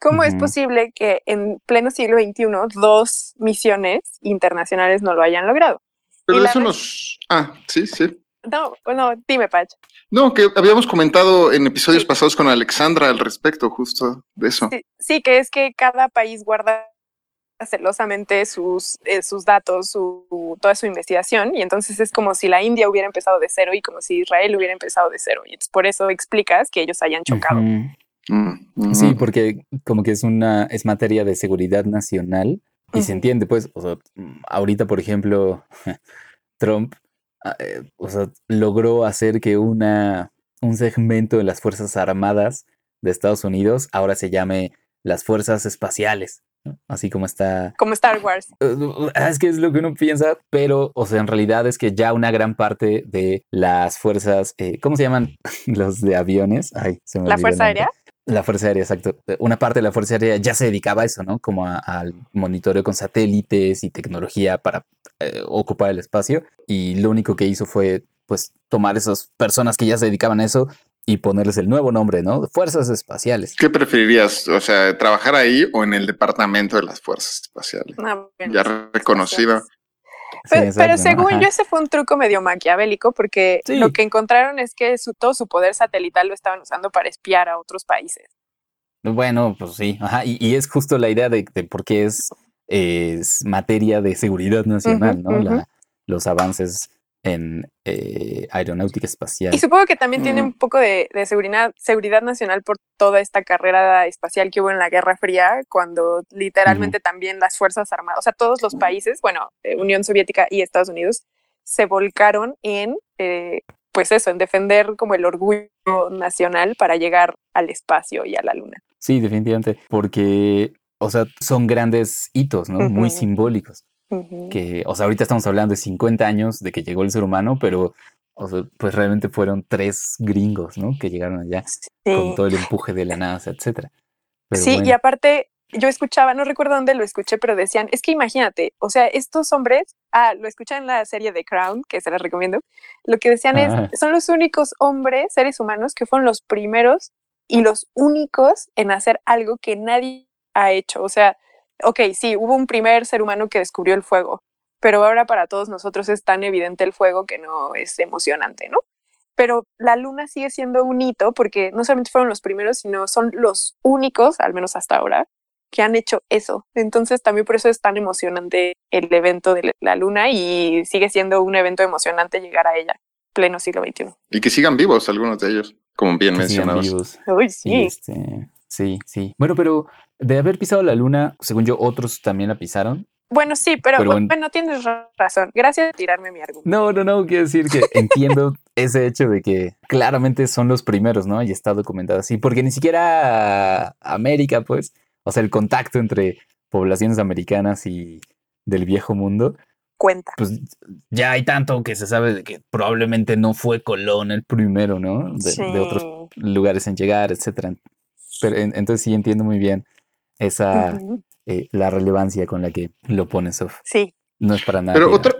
¿Cómo es posible que en pleno siglo XXI dos misiones internacionales no lo hayan logrado? Pero eso nos... Ah, sí, sí. No, no, dime, Pach. No, que habíamos comentado en episodios pasados con Alexandra al respecto justo de eso. Sí, sí, que es que cada país guarda celosamente sus, eh, sus datos, su, toda su investigación, y entonces es como si la India hubiera empezado de cero y como si Israel hubiera empezado de cero. Y entonces por eso explicas que ellos hayan chocado. Mm. Sí, porque como que es una es materia de seguridad nacional y se entiende, pues, o sea, mm, ahorita, por ejemplo, [LAUGHS] Trump, eh, o sea, logró hacer que una un segmento de las Fuerzas Armadas de Estados Unidos ahora se llame las Fuerzas Espaciales, ¿no? así como está Como Star Wars. Uh, Es que es lo que uno piensa, pero, o sea, en realidad es que ya una gran parte de las fuerzas, eh, ¿cómo se llaman [LAUGHS] los de aviones? Ay, se me ¿La Fuerza. Aérea? La Fuerza Aérea, exacto. Eh, Una parte de la Fuerza Aérea ya se dedicaba a eso, ¿no? Como a- al monitoreo con satélites y tecnología para eh, ocupar el espacio. Y lo único que hizo fue, pues, tomar esas personas que ya se dedicaban a eso y ponerles el nuevo nombre, ¿no? Fuerzas Espaciales. ¿Qué preferirías? O sea, trabajar ahí o en el departamento de las fuerzas espaciales? No, bueno, Ya. Sí, Pero, según Ajá. yo ese fue un truco medio maquiavélico porque Sí. lo que encontraron es que su, todo su poder satelital lo estaban usando para espiar a otros países. Bueno, pues sí, ajá, y, y es justo la idea de, de por qué es, es materia de seguridad nacional, ¿no? La- los avances en eh, aeronáutica espacial. Y supongo que también tiene Mm. un poco de, de seguridad, seguridad nacional por toda esta carrera espacial que hubo en la Guerra Fría, cuando literalmente también las Fuerzas Armadas, o sea, todos los países, bueno, eh, Unión Soviética y Estados Unidos, se volcaron en, eh, pues eso, en defender como el orgullo nacional para llegar al espacio y a la luna. Sí, definitivamente, porque, o sea, son grandes hitos, ¿no? Muy simbólicos. Que, o sea, ahorita estamos hablando de 50 años de que llegó el ser humano, pero o sea, pues realmente fueron tres gringos, ¿no? Que llegaron allá con todo el empuje de la NASA, etcétera. sí, y aparte, yo escuchaba, no recuerdo dónde lo escuché, pero decían, es que imagínate, o sea, estos hombres, ah, lo escuché en la serie de Crown, que se las recomiendo, lo que decían es, son los únicos hombres, seres humanos, que fueron los primeros y los únicos en hacer algo que nadie ha hecho. O sea, ok, sí, hubo un primer ser humano que descubrió el fuego, pero ahora para todos nosotros es tan evidente el fuego que no es emocionante, ¿no? Pero la luna sigue siendo un hito porque no solamente fueron los primeros, sino son los únicos, al menos hasta ahora, que han hecho eso. Entonces también por eso es tan emocionante el evento de la luna y sigue siendo un evento emocionante llegar a ella, pleno siglo XXI. Y que sigan vivos algunos de ellos, como bien mencionados. Uy, sí. Este, sí, sí. Bueno, pero de haber pisado la luna, según yo, otros también la pisaron. Bueno, sí, pero, bueno, tienes razón. Gracias por tirarme mi argumento. No, no, no, quiero decir que [LAUGHS] entiendo ese hecho de que claramente son los primeros, ¿no? Y está documentado así, porque ni siquiera América, pues, o sea, el contacto entre poblaciones americanas y del viejo mundo. Cuenta. Pues ya hay tanto que se sabe de que probablemente no fue Colón el primero, ¿no? De, otros lugares en llegar, etcétera. Pero entonces sí entiendo muy bien esa eh, la relevancia con la que lo pones, Sof. Sí. No es para nada. Pero otro,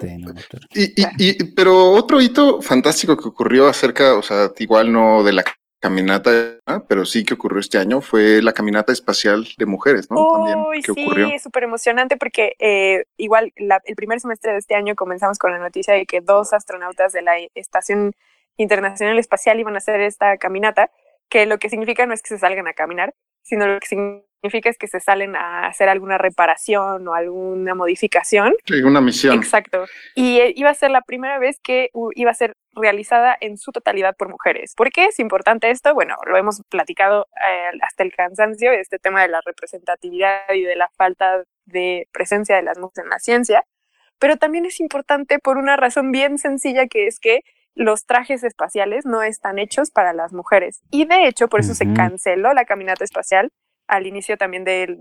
y, y, pero otro hito fantástico que ocurrió acerca, o sea, igual no de la caminata, pero sí que ocurrió este año, fue la caminata espacial de mujeres, ¿no? También que sí, ocurrió. es súper emocionante porque eh, igual el primer semestre de este año comenzamos con la noticia de que dos astronautas de la Estación Internacional Espacial iban a hacer esta caminata, que lo que significa no es que se salgan a caminar, sino lo que significa es que se salen a hacer alguna reparación o alguna modificación. Sí, una misión. Exacto. Y eh, iba a ser la primera vez que iba a ser realizada en su totalidad por mujeres. ¿Por qué es importante esto? Bueno, lo hemos platicado eh, hasta el cansancio, este tema de la representatividad y de la falta de presencia de las mujeres en la ciencia, pero también es importante por una razón bien sencilla que es que los trajes espaciales no están hechos para las mujeres. Y de hecho, por eso se canceló la caminata espacial al inicio también del,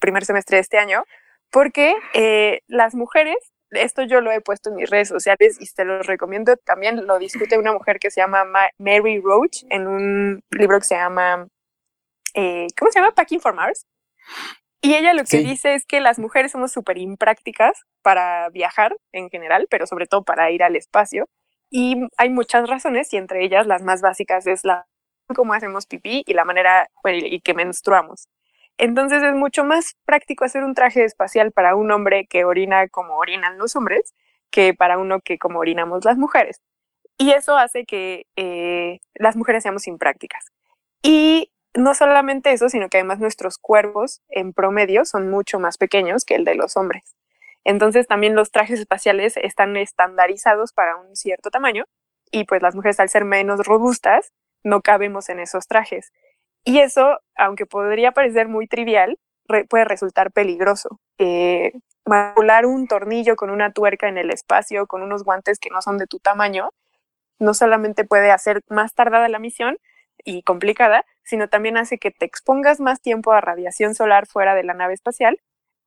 primer semestre de este año, porque eh, las mujeres, esto yo lo he puesto en mis redes sociales y te lo recomiendo, también lo discute una mujer que se llama Mary Roach en un libro que se llama, eh, ¿cómo se llama? Packing for Mars. Y ella lo que dice es que las mujeres somos súper imprácticas para viajar en general, pero sobre todo para ir al espacio. Y hay muchas razones y entre ellas las más básicas es la cómo hacemos pipí y la manera y que menstruamos. Entonces es mucho más práctico hacer un traje espacial para un hombre que orina como orinan los hombres que para uno que como orinamos las mujeres. Y eso hace que eh, las mujeres seamos imprácticas. Y no solamente eso, sino que además nuestros cuerpos en promedio son mucho más pequeños que el de los hombres. Entonces también los trajes espaciales están estandarizados para un cierto tamaño y pues las mujeres al ser menos robustas no cabemos en esos trajes. Y eso, aunque podría parecer muy trivial, puede resultar peligroso. Eh, manipular un tornillo con una tuerca en el espacio, con unos guantes que no son de tu tamaño, no solamente puede hacer más tardada la misión y complicada, sino también hace que te expongas más tiempo a radiación solar fuera de la nave espacial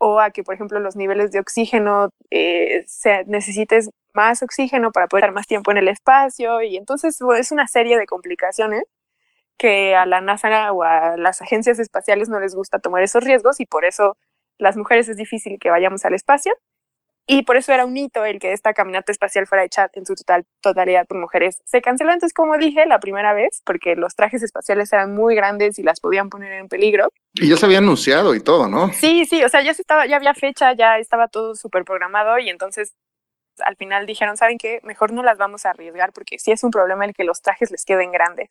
o a que, por ejemplo, los niveles de oxígeno eh, se, necesites más oxígeno para poder estar más tiempo en el espacio y entonces es una serie de complicaciones que a la NASA o a las agencias espaciales no les gusta tomar esos riesgos y por eso las mujeres es difícil que vayamos al espacio y por eso era un hito el que esta caminata espacial fuera hecha en su total, totalidad por mujeres. Se canceló entonces, como dije, la primera vez, porque los trajes espaciales eran muy grandes y las podían poner en peligro. Y ya se había anunciado y todo, ¿no? Sí, sí, o sea, ya, se estaba, ya había fecha, ya estaba todo súper programado y entonces al final dijeron, ¿saben qué? Mejor no las vamos a arriesgar porque sí es un problema el que los trajes les queden grandes.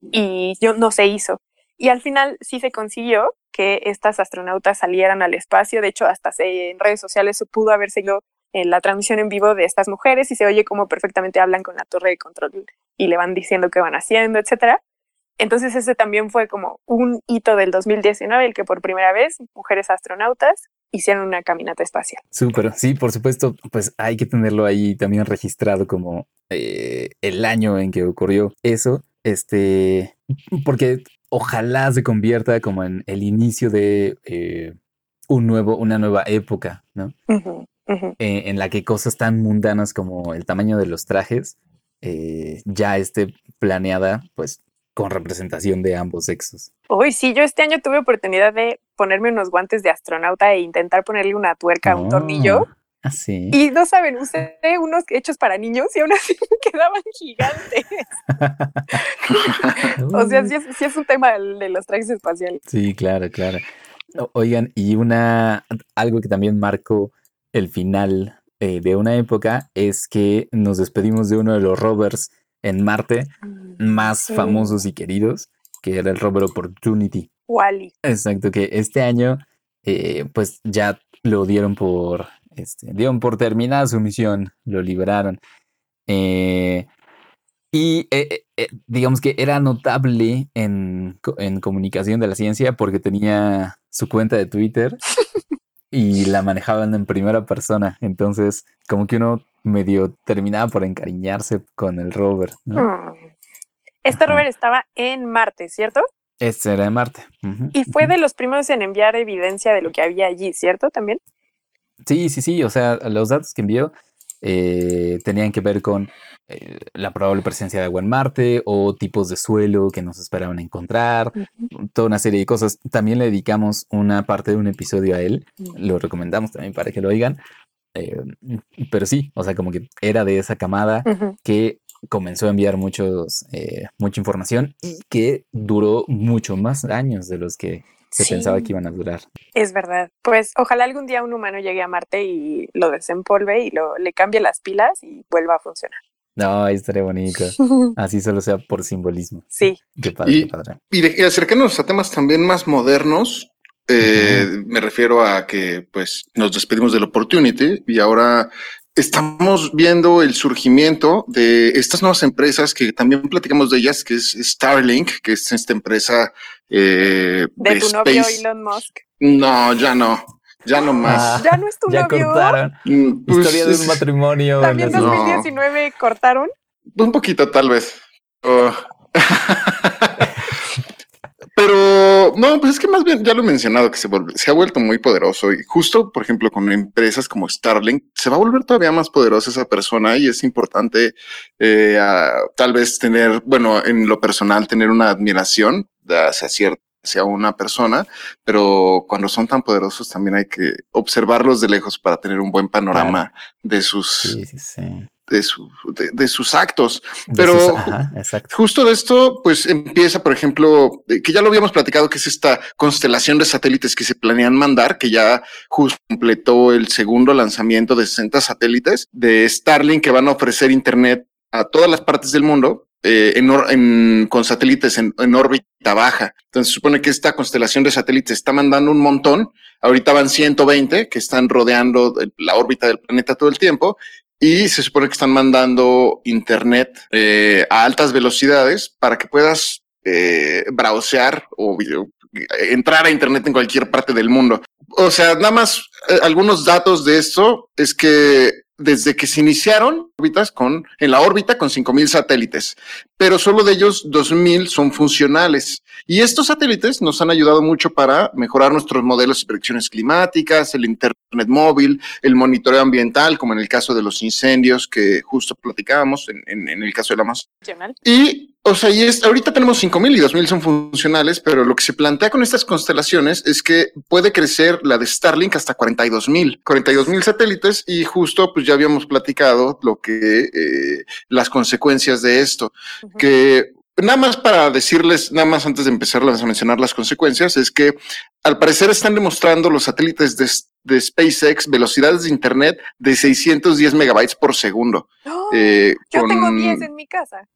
Y yo no se hizo. Y al final sí se consiguió que estas astronautas salieran al espacio. De hecho, hasta en redes sociales se pudo haber seguido en la transmisión en vivo de estas mujeres y se oye cómo perfectamente hablan con la torre de control y le van diciendo qué van haciendo, etcétera. Entonces ese también fue como un hito del 2019, el que por primera vez mujeres astronautas hicieron una caminata espacial. Súper, sí, por supuesto, pues hay que tenerlo ahí también registrado como eh, el año en que ocurrió eso, este, porque ojalá se convierta como en el inicio de eh, un nuevo, una nueva época, ¿no? Eh, en la que cosas tan mundanas como el tamaño de los trajes eh, ya esté planeada, pues con representación de ambos sexos. Uy, sí, yo este año tuve oportunidad de ponerme unos guantes de astronauta e intentar ponerle una tuerca a un tornillo. Ah, sí. Y no saben, usé unos hechos para niños y aún así me [LAUGHS] quedaban gigantes. [LAUGHS] o sea, sí es, sí es un tema de los trajes espaciales. Sí, claro, claro. Oigan, y una algo que también marcó el final eh, de una época es que nos despedimos de uno de los rovers en Marte más Sí. famosos y queridos, que era el rover Opportunity. Wally. Exacto, que este año eh, pues ya lo dieron por, este, dieron por terminada su misión, lo liberaron. Eh, y eh, eh, digamos que era notable en, co- en comunicación de la ciencia porque tenía su cuenta de Twitter [LAUGHS] y la manejaban en primera persona. Entonces, como que uno medio terminaba por encariñarse con el rover. ¿no? Mm. Este rover estaba en Marte, ¿cierto? Este era de Marte. Y fue de los primeros en enviar evidencia de lo que había allí, ¿cierto? También. Sí, sí, sí. O sea, los datos que envió eh, tenían que ver con eh, la probable presencia de agua en Marte o tipos de suelo que nos esperaban encontrar, toda una serie de cosas. También le dedicamos una parte de un episodio a él. Lo recomendamos también para que lo oigan. Eh, pero sí, o sea, como que era de esa camada que comenzó a enviar muchos, mucha información y que duró mucho más años de los que se Sí. pensaba que iban a durar. Es verdad. Pues ojalá algún día un humano llegue a Marte y lo desempolve y lo, le cambie las pilas y vuelva a funcionar. No, estaría bonito. [LAUGHS] Así solo sea por simbolismo. Sí. Qué padre, Y- qué padre. Y, de, y acercarnos a temas también más modernos, eh, me refiero a que pues nos despedimos del Opportunity y ahora estamos viendo el surgimiento de estas nuevas empresas que también platicamos de ellas, que es Starlink, que es esta empresa eh, De tu novio. Elon Musk. No, ya no, ya no más. Ah, Ya no es tu ya novio. cortaron. Mm, pues, Historia de un matrimonio. en También No. 2019 cortaron. Un poquito, tal vez. Oh. [LAUGHS] Pero no, pues es que más bien ya lo he mencionado que se, se ha vuelto muy poderoso y justo, por ejemplo, con empresas como Starlink, se va a volver todavía más poderosa esa persona y es importante eh, a- tal vez tener, bueno, en lo personal, tener una admiración hacia cierta hacia una persona, pero cuando son tan poderosos también hay que observarlos de lejos para tener un buen panorama de sus Sí, sí, sí. De, su- de- de sus actos. Pero- sus- ajá, exacto. Justo de esto, pues empieza, por ejemplo, eh, que ya lo habíamos platicado, que es esta constelación de satélites que se planean mandar, que ya justo completó el segundo lanzamiento de 60 satélites de Starlink que van a ofrecer Internet a todas las partes del mundo. eh, en or- en- con satélites en, en órbita baja. Entonces se supone que esta constelación de satélites está mandando un montón. Ahorita van 120 que están rodeando la órbita del planeta todo el tiempo y se supone que están mandando internet eh, a altas velocidades para que puedas eh, browsear o entrar a internet en cualquier parte del mundo. O sea, nada más eh, algunos datos de esto es que desde que se iniciaron órbitas con en la órbita con 5000 satélites, pero solo de ellos 2000 son funcionales. Y estos satélites nos han ayudado mucho para mejorar nuestros modelos y predicciones climáticas, el internet móvil, el monitoreo ambiental, como en el caso de los incendios que justo platicábamos en, en- en el caso de la Amazon. Nacional. Y, o sea, y es, ahorita tenemos 5000 y 2000 son funcionales, pero lo que se plantea con estas constelaciones es que puede crecer la de Starlink hasta 42000, 42000 satélites y justo pues ya habíamos platicado lo que, eh, las consecuencias de esto, que nada más para decirles, nada más antes de empezar a mencionar las consecuencias, es que al parecer están demostrando los satélites de, de SpaceX velocidades de Internet de 610 megabytes por segundo. ¡Oh! eh, Yo con- tengo 10 en mi casa.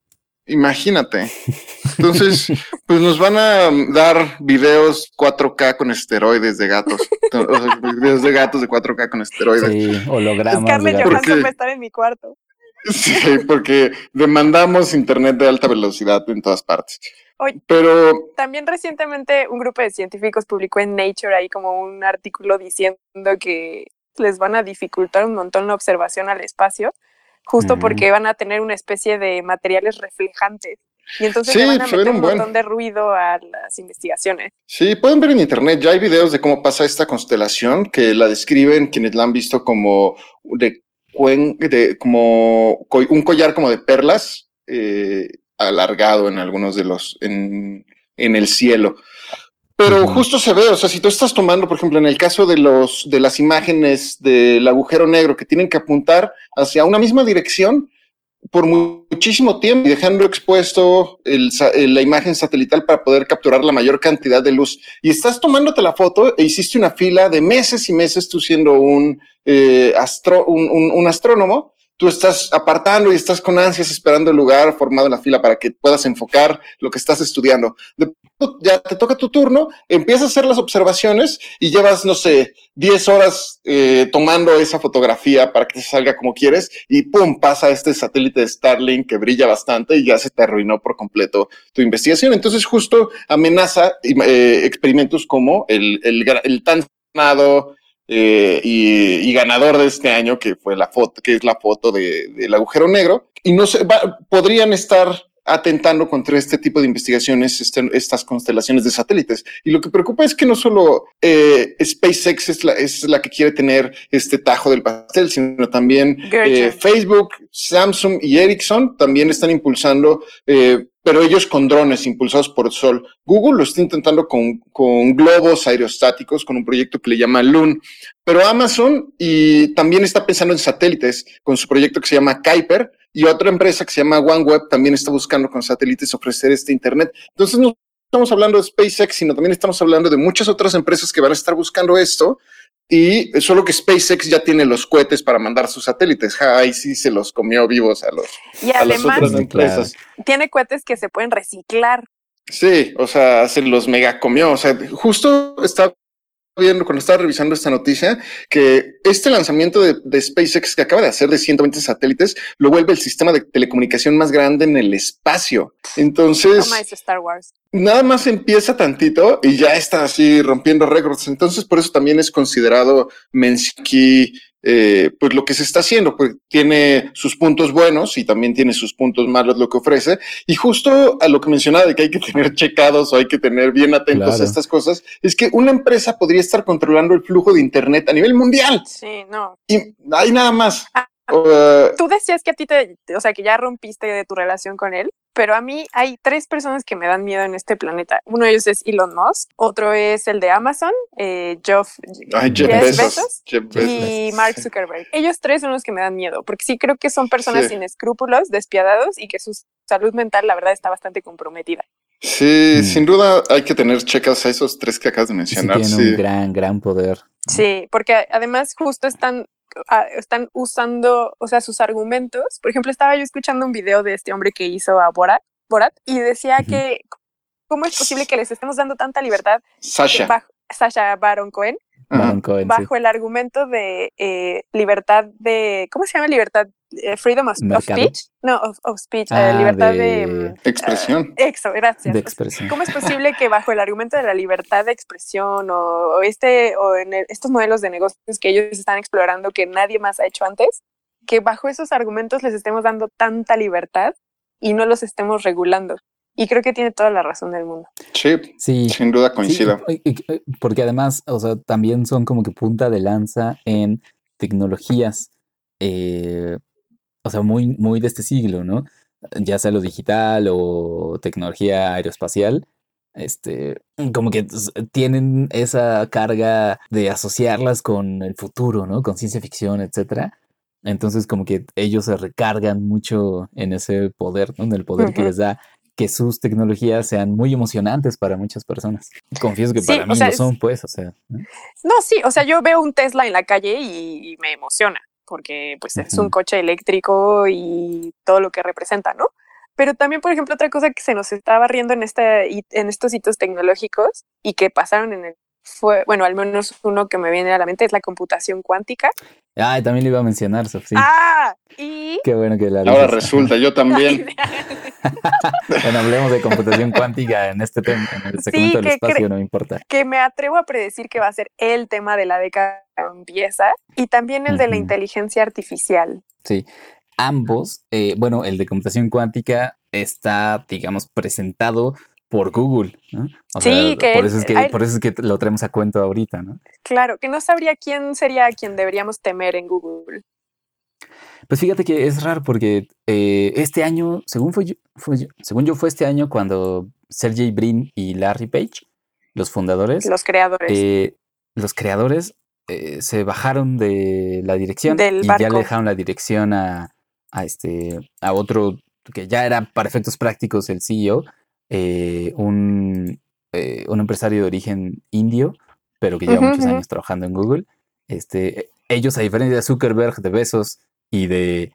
Imagínate. [LAUGHS] Entonces, pues nos van a dar videos 4K con esteroides de gatos. O sea, videos de gatos de 4K con esteroides. Sí, hologramas. de Scarlett. Johansson va a estar en mi cuarto. Sí, porque demandamos internet de alta velocidad en todas partes. Oye. Pero También recientemente un grupo de científicos publicó en Nature ahí como un artículo diciendo que les van a dificultar un montón la observación al espacio, justo porque van a tener una especie de materiales reflejantes. Y entonces Sí, le van a meter un buen. montón de ruido a las investigaciones. sí, pueden ver en internet, ya hay videos de cómo pasa esta constelación que la describen quienes la han visto como de cuen- de como co- un collar como de perlas eh, alargado en algunos de los en, en el cielo. Pero justo se ve, o sea, si tú estás tomando, por ejemplo, en el caso de los de las imágenes del agujero negro que tienen que apuntar hacia una misma dirección por mu- muchísimo tiempo y dejando expuesto el la imagen satelital para poder capturar la mayor cantidad de luz. Y estás tomándote la foto e hiciste una fila de meses y meses tú siendo un, eh, astro- un, un- un astrónomo. Tú estás apartando y estás con ansias esperando el lugar formado en la fila para que puedas enfocar lo que estás estudiando. Ya te toca tu turno, empiezas a hacer las observaciones y llevas, no sé, 10 horas eh, tomando esa fotografía para que te salga como quieres y pum, pasa este satélite de Starlink que brilla bastante y ya se te arruinó por completo tu investigación. Entonces justo amenaza eh, experimentos como el, el, tan sonado eh, y, y ganador de este año, que fue la foto, que es la foto de- del agujero negro. Y no sé, va- podrían estar atentando contra este tipo de investigaciones, este- estas constelaciones de satélites. Y lo que preocupa es que no solo eh, SpaceX es la, es la que quiere tener este tajo del pastel, sino también eh, Facebook, Samsung y Ericsson también están impulsando, eh, pero ellos con drones impulsados por sol. Google lo está intentando con, con globos aerostáticos, con un proyecto que le llama Loon. Pero Amazon y también está pensando en satélites con su proyecto que se llama Kuiper y otra empresa que se llama OneWeb también está buscando con satélites ofrecer este Internet. Entonces no estamos hablando de SpaceX, sino también estamos hablando de muchas otras empresas que van a estar buscando esto. Y solo que SpaceX ya tiene los cohetes para mandar sus satélites. Ja, ahí sí se los comió vivos a los Y a las además otras Sí, empresas. tiene cohetes que se pueden reciclar. Sí, o sea, se los mega comió. O sea, justo estaba viendo cuando estaba revisando esta noticia que este lanzamiento de, de SpaceX que acaba de hacer de 120 satélites lo vuelve el sistema de telecomunicación más grande en el espacio. Entonces, Toma eso Star Wars. nada más empieza tantito y ya está así rompiendo récords. Entonces, por eso también es considerado mención aquí, eh, pues lo que se está haciendo, pues tiene sus puntos buenos y también tiene sus puntos malos lo que ofrece. Y justo a lo que mencionaba de que hay que tener checados o hay que tener bien atentos Claro. a estas cosas, es que una empresa podría estar controlando el flujo de Internet a nivel mundial Sí, no. y hay nada más. Ah, Uh, Tú decías que a ti te, o sea, que ya rompiste de tu relación con él, pero a mí hay tres personas que me dan miedo en este planeta. Uno de ellos es Elon Musk, otro es el de Amazon, eh, Jeff, ay, Jeff Jeff Bezos. Bezos Jeff Bezos. y Mark Zuckerberg. Ellos tres son los que me dan miedo, porque sí creo que son personas Sí. sin escrúpulos, despiadados y que su salud mental, la verdad, está bastante comprometida. Sí, Mm. sin duda hay que tener checas a esos tres que acabas de Sí, mencionar. tiene sí. un gran, gran poder. Sí, porque a- además justo están, están usando, o sea, sus argumentos. Por ejemplo, estaba yo escuchando un video de este hombre que hizo a Borat, Borat y decía que cómo es posible que les estemos dando tanta libertad Sasha. bajo Sasha Baron Cohen. Baron Cohen, sí. bajo el argumento de eh, libertad de ¿cómo se llama libertad? Eh, freedom of, speech? No, of, of speech, eh, Ah, libertad de, de- Expresión. Eso, gracias. de expresión. ¿Cómo es posible que bajo el argumento de la libertad de expresión o, o este o en el- estos modelos de negocios que ellos están explorando que nadie más ha hecho antes, que bajo esos argumentos les estemos dando tanta libertad y no los estemos regulando? Y creo que tiene toda la razón del mundo. Sí, Sí, sin duda coincido. porque además, o sea, también son como que punta de lanza en tecnologías, eh, o sea, muy, muy de este siglo, ¿no? Ya sea lo digital o tecnología aeroespacial, este, como que tienen esa carga de asociarlas con el futuro, ¿no? Con ciencia ficción, etcétera. Entonces, como que ellos se recargan mucho en ese poder, ¿no? En el poder que les da que sus tecnologías sean muy emocionantes para muchas personas. Confieso que Sí, para o mí sea, lo son, pues, o sea. ¿no? No, sí, o sea, yo veo un Tesla en la calle y, y me emociona, porque pues es un coche eléctrico y todo lo que representa, ¿no? Pero también, por ejemplo, otra cosa que se nos estaba riendo en, esta, en estos hitos tecnológicos y que pasaron en el, fue, bueno, al menos uno que me viene a la mente es la computación cuántica. Ah, también le iba a mencionar, Sof, sí. Ah, y... Qué bueno que la Ahora resulta, yo [LAUGHS] también. [LAUGHS] Bueno, hablemos de computación cuántica en este tema, en el segmento del espacio, no me importa. que me atrevo a predecir que va a ser el tema de la década que empieza y también el de la inteligencia artificial. Sí. Ambos, eh, bueno, el de computación cuántica está, digamos, presentado por Google, ¿no? O Sí, que por eso es que, a por eso es que lo traemos a cuento ahorita, ¿no? Claro, que no sabría quién sería quien deberíamos temer en Google. Pues fíjate que es raro porque eh, este año, según fue, yo- fue según yo, fue este año cuando Sergey Brin y Larry Page, los fundadores, Los creadores. eh, los creadores eh, se bajaron de la dirección Del y ya le dejaron la dirección a, a este a otro que ya era para efectos prácticos el CEO, eh, un, eh, un empresario de origen indio, pero que lleva muchos años trabajando en Google. Este, ellos, a diferencia de Zuckerberg, de Bezos y de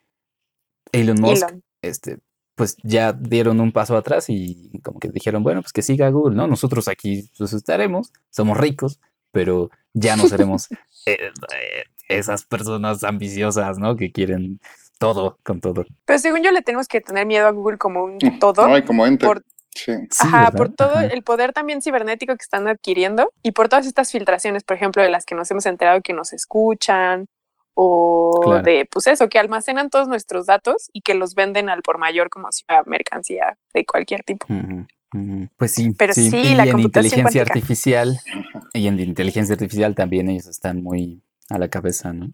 Elon Musk, Elon. este, pues ya dieron un paso atrás y como que dijeron, bueno, pues que siga Google, ¿no? Nosotros aquí pues estaremos, somos ricos, pero ya no seremos [LAUGHS] eh, eh, esas personas ambiciosas, ¿no? Que quieren todo con todo. Pero según yo le tenemos que tener miedo a Google como un todo. [LAUGHS] Ay, como ente. Por- Sí. Ajá, por todo Ajá. el poder también cibernético que están adquiriendo y por todas estas filtraciones, por ejemplo, de las que nos hemos enterado que nos escuchan o Claro. de, pues eso, que almacenan todos nuestros datos y que los venden al por mayor como si fuera mercancía de cualquier tipo. Pues sí, Pero sí, y la en computación inteligencia cuántica. artificial, y en inteligencia artificial también ellos están muy a la cabeza, ¿no?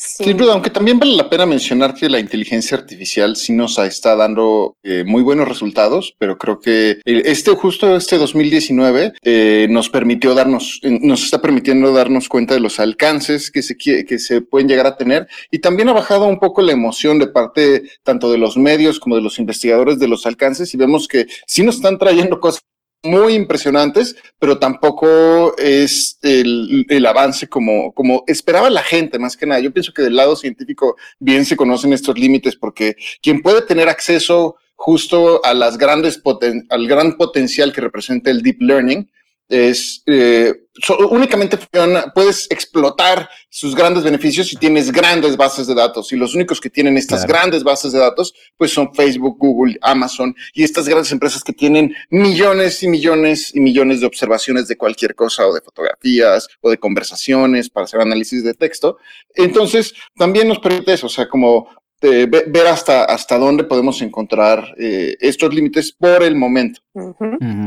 Sin duda, aunque también vale la pena mencionar que la inteligencia artificial sí nos está dando eh, muy buenos resultados, pero creo que este justo este 2019 eh, nos permitió darnos, nos está permitiendo darnos cuenta de los alcances que se que se pueden llegar a tener y también ha bajado un poco la emoción de parte tanto de los medios como de los investigadores de los alcances y vemos que sí nos están trayendo cosas muy impresionantes, pero tampoco es el, el avance como, como esperaba la gente, más que nada. Yo pienso que del lado científico bien se conocen estos límites porque quien puede tener acceso justo a las grandes poten- al gran potencial que representa el deep learning es eh, so- únicamente funciona- puedes explotar sus grandes beneficios si tienes grandes bases de datos y los únicos que tienen estas Claro. grandes bases de datos pues son Facebook, Google, Amazon y estas grandes empresas que tienen millones y millones y millones de observaciones de cualquier cosa o de fotografías o de conversaciones para hacer análisis de texto. Entonces también nos permite eso, o sea, como eh, ve- ver hasta, hasta dónde podemos encontrar eh, estos límites por el momento.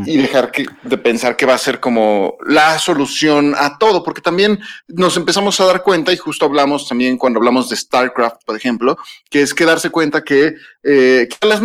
Y dejar que, de pensar que va a ser como la solución a todo, porque también nos empezamos a dar cuenta, y justo hablamos también cuando hablamos de StarCraft, por ejemplo, que es que darse cuenta que, eh, que las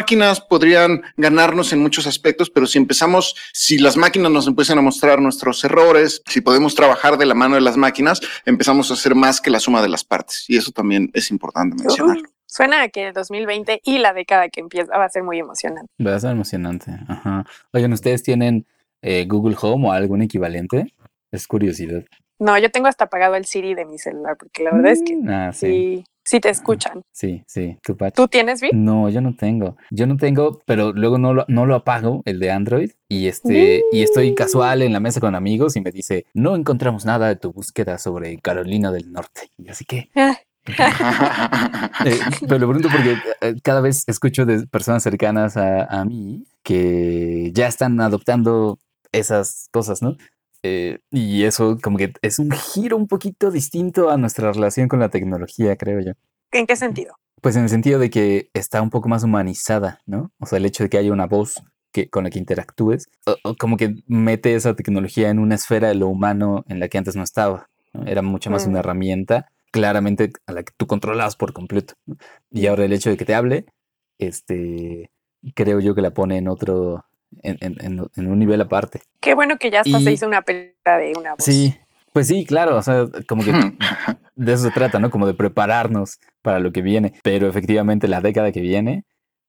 máquinas podrían ganarnos en muchos aspectos, pero si empezamos, si las máquinas nos empiezan a mostrar nuestros errores, si podemos trabajar de la mano de las máquinas, empezamos a hacer más que la suma de las partes. Y eso también es importante mencionar. Uh, suena a que el 2020 y la década que empieza va a ser muy emocionante. Va a ser emocionante. Ajá. Oigan, ¿ustedes tienen eh, Google Home o algún equivalente? Es curiosidad. No, yo tengo hasta apagado el Siri de mi celular porque la verdad es que Mm, ah, sí. sí, sí te escuchan. Sí, sí. ¿Tú, Pach? ¿Tú tienes, Vi? No, yo no tengo. Yo no tengo, pero luego no lo, no lo apago, el de Android. Y este, y estoy casual en la mesa con amigos y me dice, no encontramos nada de tu búsqueda sobre Carolina del Norte. Y así que, [LAUGHS] eh, pero lo pregunto porque eh, cada vez escucho de personas cercanas a, a mí que ya están adoptando esas cosas, ¿no? Eh, y eso como que es un giro un poquito distinto a nuestra relación con la tecnología, creo yo. ¿En qué sentido? Pues en el sentido de que está un poco más humanizada, ¿no? O sea, el hecho de que haya una voz que, con la que interactúes, o- o como que mete esa tecnología en una esfera de lo humano en la que antes no estaba. ¿no? Era mucho más Mm. una herramienta claramente a la que tú controlabas por completo. ¿no? Y ahora el hecho de que te hable, este, creo yo que la pone en otro, en, en- en- en un nivel aparte. Qué bueno que ya hasta se hizo una película de una voz. Sí, pues sí, claro, o sea, como que de eso se trata, ¿no? Como de prepararnos para lo que viene. Pero efectivamente la década que viene,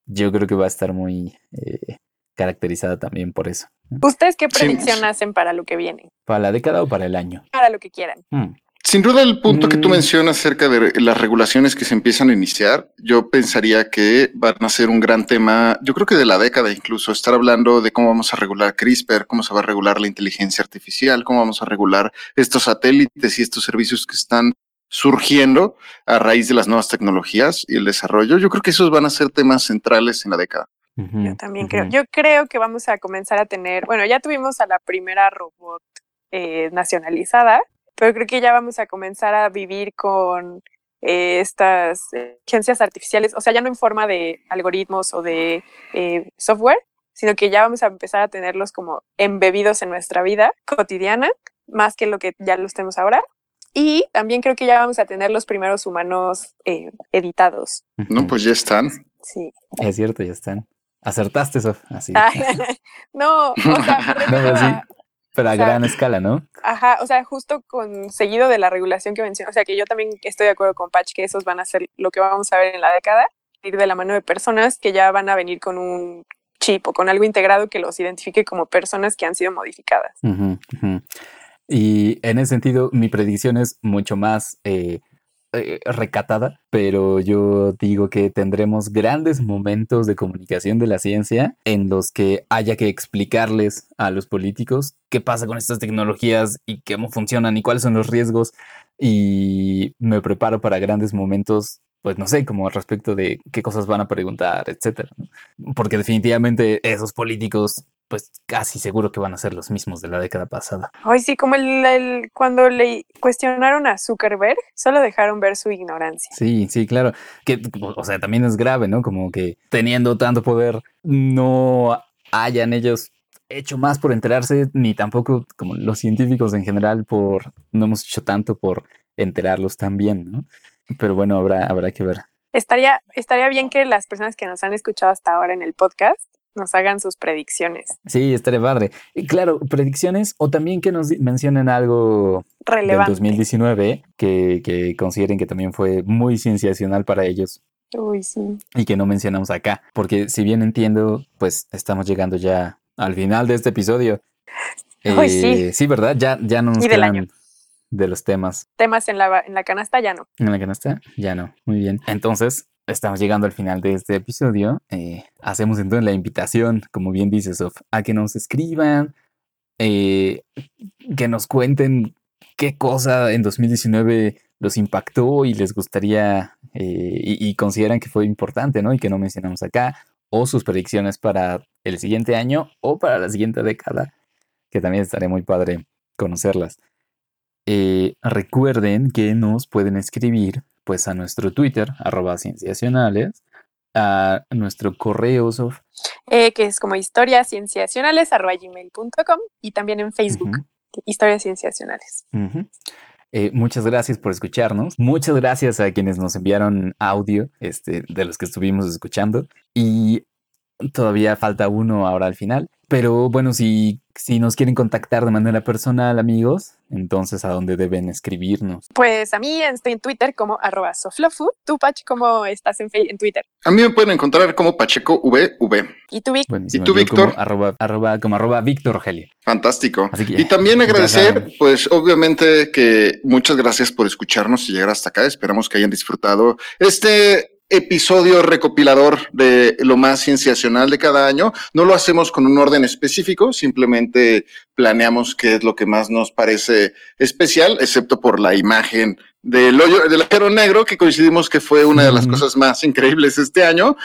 yo creo que va a estar muy eh, caracterizada también por eso. ¿no? ¿Ustedes qué Sí. predicción hacen para lo que viene? ¿Para la década o para el año? Para lo que quieran. Hmm. Sin duda, el punto que tú Mm. mencionas acerca de las regulaciones que se empiezan a iniciar, yo pensaría que van a ser un gran tema, yo creo que de la década incluso, estar hablando de cómo vamos a regular CRISPR, cómo se va a regular la inteligencia artificial, cómo vamos a regular estos satélites y estos servicios que están surgiendo a raíz de las nuevas tecnologías y el desarrollo. Yo creo que esos van a ser temas centrales en la década. Yo también creo. Yo creo que vamos a comenzar a tener, bueno, ya tuvimos a la primera robot eh, nacionalizada, pero creo que ya vamos a comenzar a vivir con eh, estas eh, inteligencias artificiales, o sea, ya no en forma de algoritmos o de eh, software, sino que ya vamos a empezar a tenerlos como embebidos en nuestra vida cotidiana, más que lo que ya los tenemos ahora. Y también creo que ya vamos a tener los primeros humanos eh, editados. No, pues ya están. Sí. Es cierto, ya están. Acertaste, Sof. Así. Ah, [LAUGHS] no, o sea, [LAUGHS] No, pero sí, pero a o sea, gran escala, ¿no? Ajá, o sea, justo con seguido de la regulación que mencionó, o sea, que yo también estoy de acuerdo con Patch que esos van a ser lo que vamos a ver en la década, ir de la mano de personas que ya van a venir con un chip o con algo integrado que los identifique como personas que han sido modificadas. Y en ese sentido, mi predicción es mucho más eh, eh, recatada, pero yo digo que tendremos grandes momentos de comunicación de la ciencia en los que haya que explicarles a los políticos qué pasa con estas tecnologías y cómo funcionan y cuáles son los riesgos. Y me preparo para grandes momentos, pues no sé, como respecto de qué cosas van a preguntar, etcétera. Porque definitivamente esos políticos pues casi seguro que van a ser los mismos de la década pasada. Hoy sí, como el, el- cuando le cuestionaron a Zuckerberg, solo dejaron ver su ignorancia. Sí, sí, claro. Que, o sea, también es grave, ¿no? Como que teniendo tanto poder, no hayan ellos hecho más por enterarse, ni tampoco como los científicos en general por, no hemos hecho tanto por enterarlos también, ¿no? Pero bueno, habrá, habrá que ver. Estaría, estaría bien que las personas que nos han escuchado hasta ahora en el podcast nos hagan sus predicciones Sí, estaría padre. Y claro, predicciones o también que nos mencionen algo del relevantes. 2019 que, que consideren que también fue muy cienciacional para ellos Uy, sí. y que no mencionamos acá. Porque si bien entiendo, pues estamos llegando ya al final de este episodio. [LAUGHS] Ay, sí. sí, ¿verdad? Ya, ya no nos Y del año. de los temas Temas en la, en la canasta ya no. en la canasta. Ya no. Muy bien. Entonces, estamos llegando al final de este episodio. Eh, hacemos entonces la invitación, como bien dice Sof, a que nos escriban, eh, que nos cuenten qué cosa en 2019 los impactó y les gustaría eh, y, consideran que fue importante, ¿no? Y que no mencionamos acá, o sus predicciones para el siguiente año o para la siguiente década, que también estaría muy padre conocerlas. Recuerden que nos pueden escribir pues a nuestro Twitter, arroba cienciacionales, a nuestro correo, Sof, Eh, que es como historiascienciacionales.gmail.com y también en Facebook, Ujú. Historias Cienciacionales. Eh, muchas gracias por escucharnos. Muchas gracias a quienes nos enviaron audio, este, de los que estuvimos escuchando. Y todavía falta uno ahora al final. Pero bueno, si, si nos quieren contactar de manera personal, amigos, entonces a dónde deben escribirnos. Pues a mí estoy en Twitter como arroba soflofu. Tú, Pach, ¿cómo estás en, en Twitter? A mí me pueden encontrar como Pacheco VV. ¿Y tú, Vic? ¿Y tú, como Víctor? arroba, arroba- como arroba Víctor Rogelio. Fantástico. Así que Y también agradecer, pues obviamente que muchas gracias por escucharnos y llegar hasta acá. Esperamos que hayan disfrutado este episodio recopilador de lo más cienciacional de cada año. No lo hacemos con un orden específico, simplemente planeamos qué es lo que más nos parece especial, excepto por la imagen del hoyo del agujero negro, que coincidimos que fue una de las cosas más increíbles este año.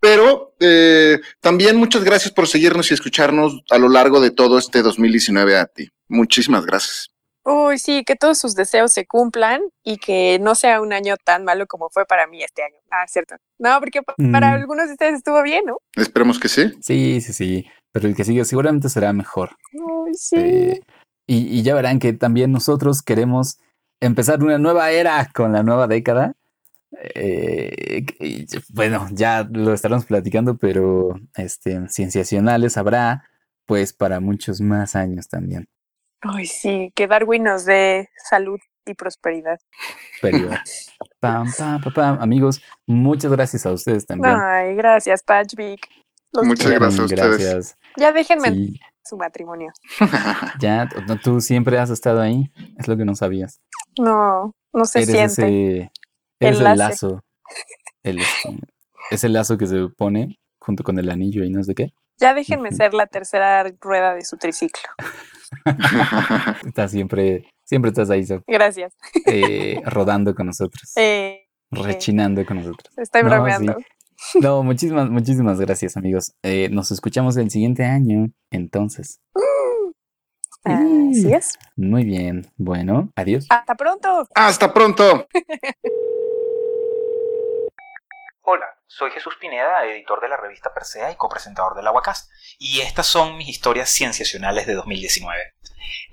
Pero eh, también muchas gracias por seguirnos y escucharnos a lo largo de todo este 2019 a ti. Muchísimas gracias. Uy, sí, que todos sus deseos se cumplan y que no sea un año tan malo como fue para mí este año. Ah, cierto. No, porque pa- para Mm. algunos de ustedes estuvo bien, ¿no? Esperemos que sí. Sí, sí, sí. Pero el que sigue seguramente será mejor. Uy, sí. Eh, y, y ya verán que también nosotros queremos empezar una nueva era con la nueva década. Eh, y, bueno, ya lo estaremos platicando, pero este, cienciacionales habrá pues para muchos más años también. Uy, sí, que Darwin nos dé salud y prosperidad. Pero, [LAUGHS] pam, pam, pam, pam. Amigos, muchas gracias a ustedes también. Ay, gracias, Patch Vic. Los Muchas gracias a ustedes. Gracias. Ya déjenme Sí, su matrimonio. [LAUGHS] ya, tú siempre has estado ahí, es lo que no sabías. No, no se eres siente. ese, eres el lazo. El, este, ese lazo que se pone junto con el anillo y no sé qué. Ya déjenme ser la tercera rueda de su triciclo. [LAUGHS] Estás siempre, siempre estás ahí, Sof, Gracias. eh, rodando con nosotros, Eh, rechinando con nosotros. estoy No, bromeando. No, muchísimas, muchísimas gracias, amigos. Eh, nos escuchamos el siguiente año, entonces. Así es. Muy bien. Bueno, adiós. Hasta pronto. Hasta pronto. Hola, [LAUGHS] soy Jesús Pineda, editor de la revista Persea y copresentador del Aguacast, y estas son mis historias cienciacionales de 2019.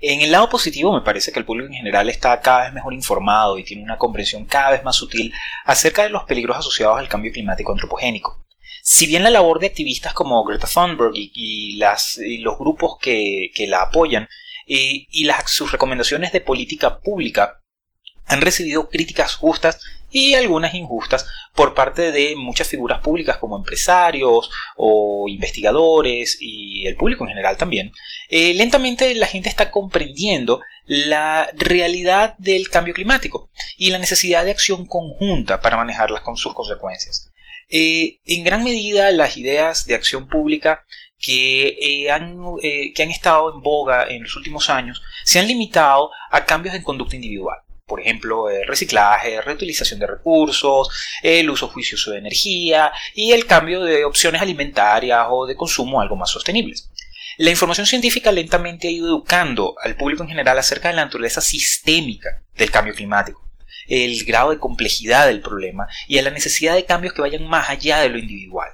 En el lado positivo me parece que el público en general está cada vez mejor informado y tiene una comprensión cada vez más sutil acerca de los peligros asociados al cambio climático antropogénico. Si bien la labor de activistas como Greta Thunberg y, los grupos que, la apoyan eh, y sus recomendaciones de política pública han recibido críticas justas y algunas injustas por parte de muchas figuras públicas como empresarios o investigadores y el público en general también, eh, lentamente la gente está comprendiendo la realidad del cambio climático y la necesidad de acción conjunta para manejarlas con sus consecuencias. Eh, en gran medida las ideas de acción pública que, eh, han, que han estado en boga en los últimos años se han limitado a cambios en conducta individual por ejemplo, el reciclaje, reutilización de recursos, el uso juicioso de energía y el cambio de opciones alimentarias o de consumo algo más sostenibles. La información científica lentamente ha ido educando al público en general acerca de la naturaleza sistémica del cambio climático, el grado de complejidad del problema y a la necesidad de cambios que vayan más allá de lo individual.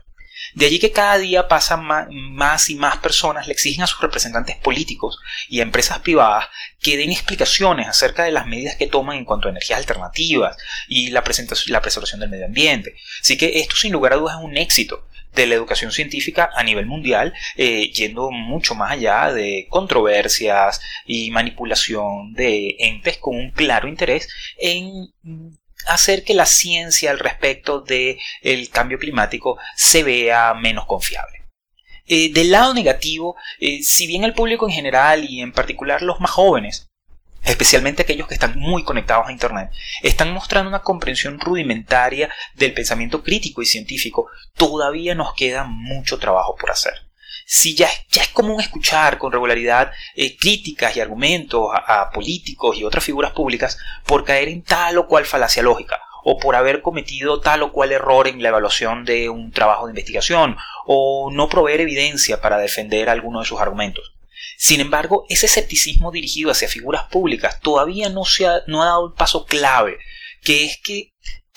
De allí que cada día pasan más y más personas le exigen a sus representantes políticos y a empresas privadas que den explicaciones acerca de las medidas que toman en cuanto a energías alternativas y la, la preservación del medio ambiente. Así que esto sin lugar a dudas es un éxito de la educación científica a nivel mundial, eh, yendo mucho más allá de controversias y manipulación de entes con un claro interés en hacer que la ciencia al respecto del cambio climático se vea menos confiable. Eh, del lado negativo, eh, si bien el público en general y en particular los más jóvenes, especialmente aquellos que están muy conectados a Internet, están mostrando una comprensión rudimentaria del pensamiento crítico y científico, todavía nos queda mucho trabajo por hacer si ya, ya es común escuchar con regularidad eh, críticas y argumentos a, políticos y otras figuras públicas por caer en tal o cual falacia lógica, o por haber cometido tal o cual error en la evaluación de un trabajo de investigación, o no proveer evidencia para defender alguno de sus argumentos. Sin embargo, ese escepticismo dirigido hacia figuras públicas todavía no, se ha, no ha dado el paso clave, que es que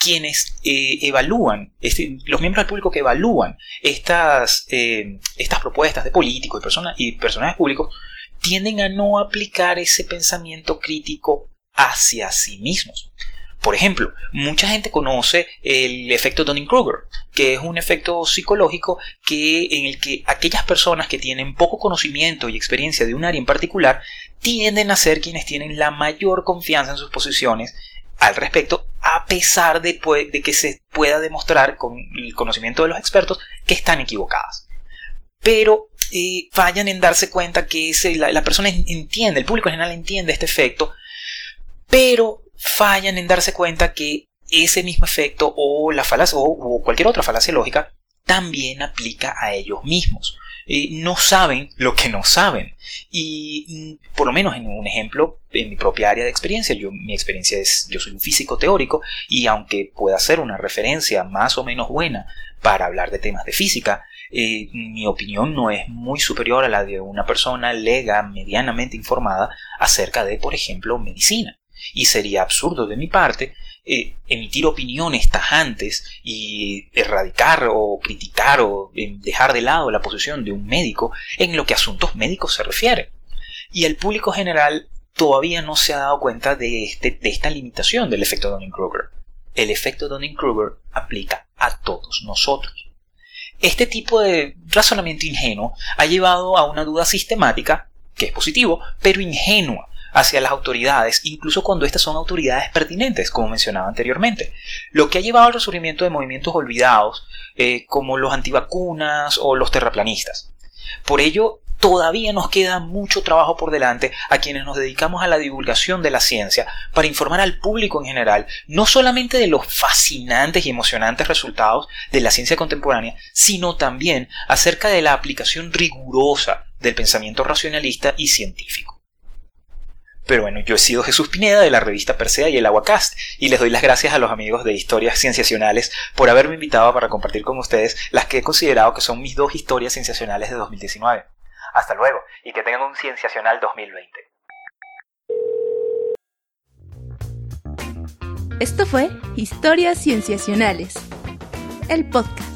quienes eh, evalúan, los miembros del público que evalúan estas, eh, estas propuestas de políticos y, personas, y personajes públicos, tienden a no aplicar ese pensamiento crítico hacia sí mismos. Por ejemplo, mucha gente conoce el efecto Dunning-Kruger, que es un efecto psicológico que, en el que aquellas personas que tienen poco conocimiento y experiencia de un área en particular tienden a ser quienes tienen la mayor confianza en sus posiciones al respecto, a pesar de, que se pueda demostrar con el conocimiento de los expertos que están equivocadas. Pero eh, fallan en darse cuenta que la, persona entiende, el público en general entiende este efecto, pero fallan en darse cuenta que ese mismo efecto o la falacia o cualquier otra falacia lógica también aplica a ellos mismos. Eh, no saben lo que no saben. Y mm, por lo menos en un ejemplo, en mi propia área de experiencia, yo, mi experiencia es, yo soy un físico teórico y aunque pueda ser una referencia más o menos buena para hablar de temas de física, eh, mi opinión no es muy superior a la de una persona lega, medianamente informada acerca de, por ejemplo, medicina. Y sería absurdo de mi parte eh, emitir opiniones tajantes y erradicar o criticar o eh, dejar de lado la posición de un médico en lo que asuntos médicos se refiere. Y el público general todavía no se ha dado cuenta de, este, de esta limitación del efecto Dunning-Kruger. El efecto Dunning-Kruger aplica a todos nosotros. Este tipo de razonamiento ingenuo ha llevado a una duda sistemática, que es positivo, pero ingenua, hacia las autoridades, incluso cuando estas son autoridades pertinentes, como mencionaba anteriormente, lo que ha llevado al resurgimiento de movimientos olvidados, eh, como los antivacunas o los terraplanistas. Por ello, todavía nos queda mucho trabajo por delante a quienes nos dedicamos a la divulgación de la ciencia para informar al público en general no solamente de los fascinantes y emocionantes resultados de la ciencia contemporánea, sino también acerca de la aplicación rigurosa del pensamiento racionalista y científico. Pero bueno, yo he sido Jesús Pineda de la revista Persea y el Aguacast y les doy las gracias a los amigos de Historias Cienciacionales por haberme invitado para compartir con ustedes las que he considerado que son mis dos historias sensacionales de 2019. Hasta luego y que tengan un Cienciacional 2020. Esto fue Historias Cienciacionales. el podcast.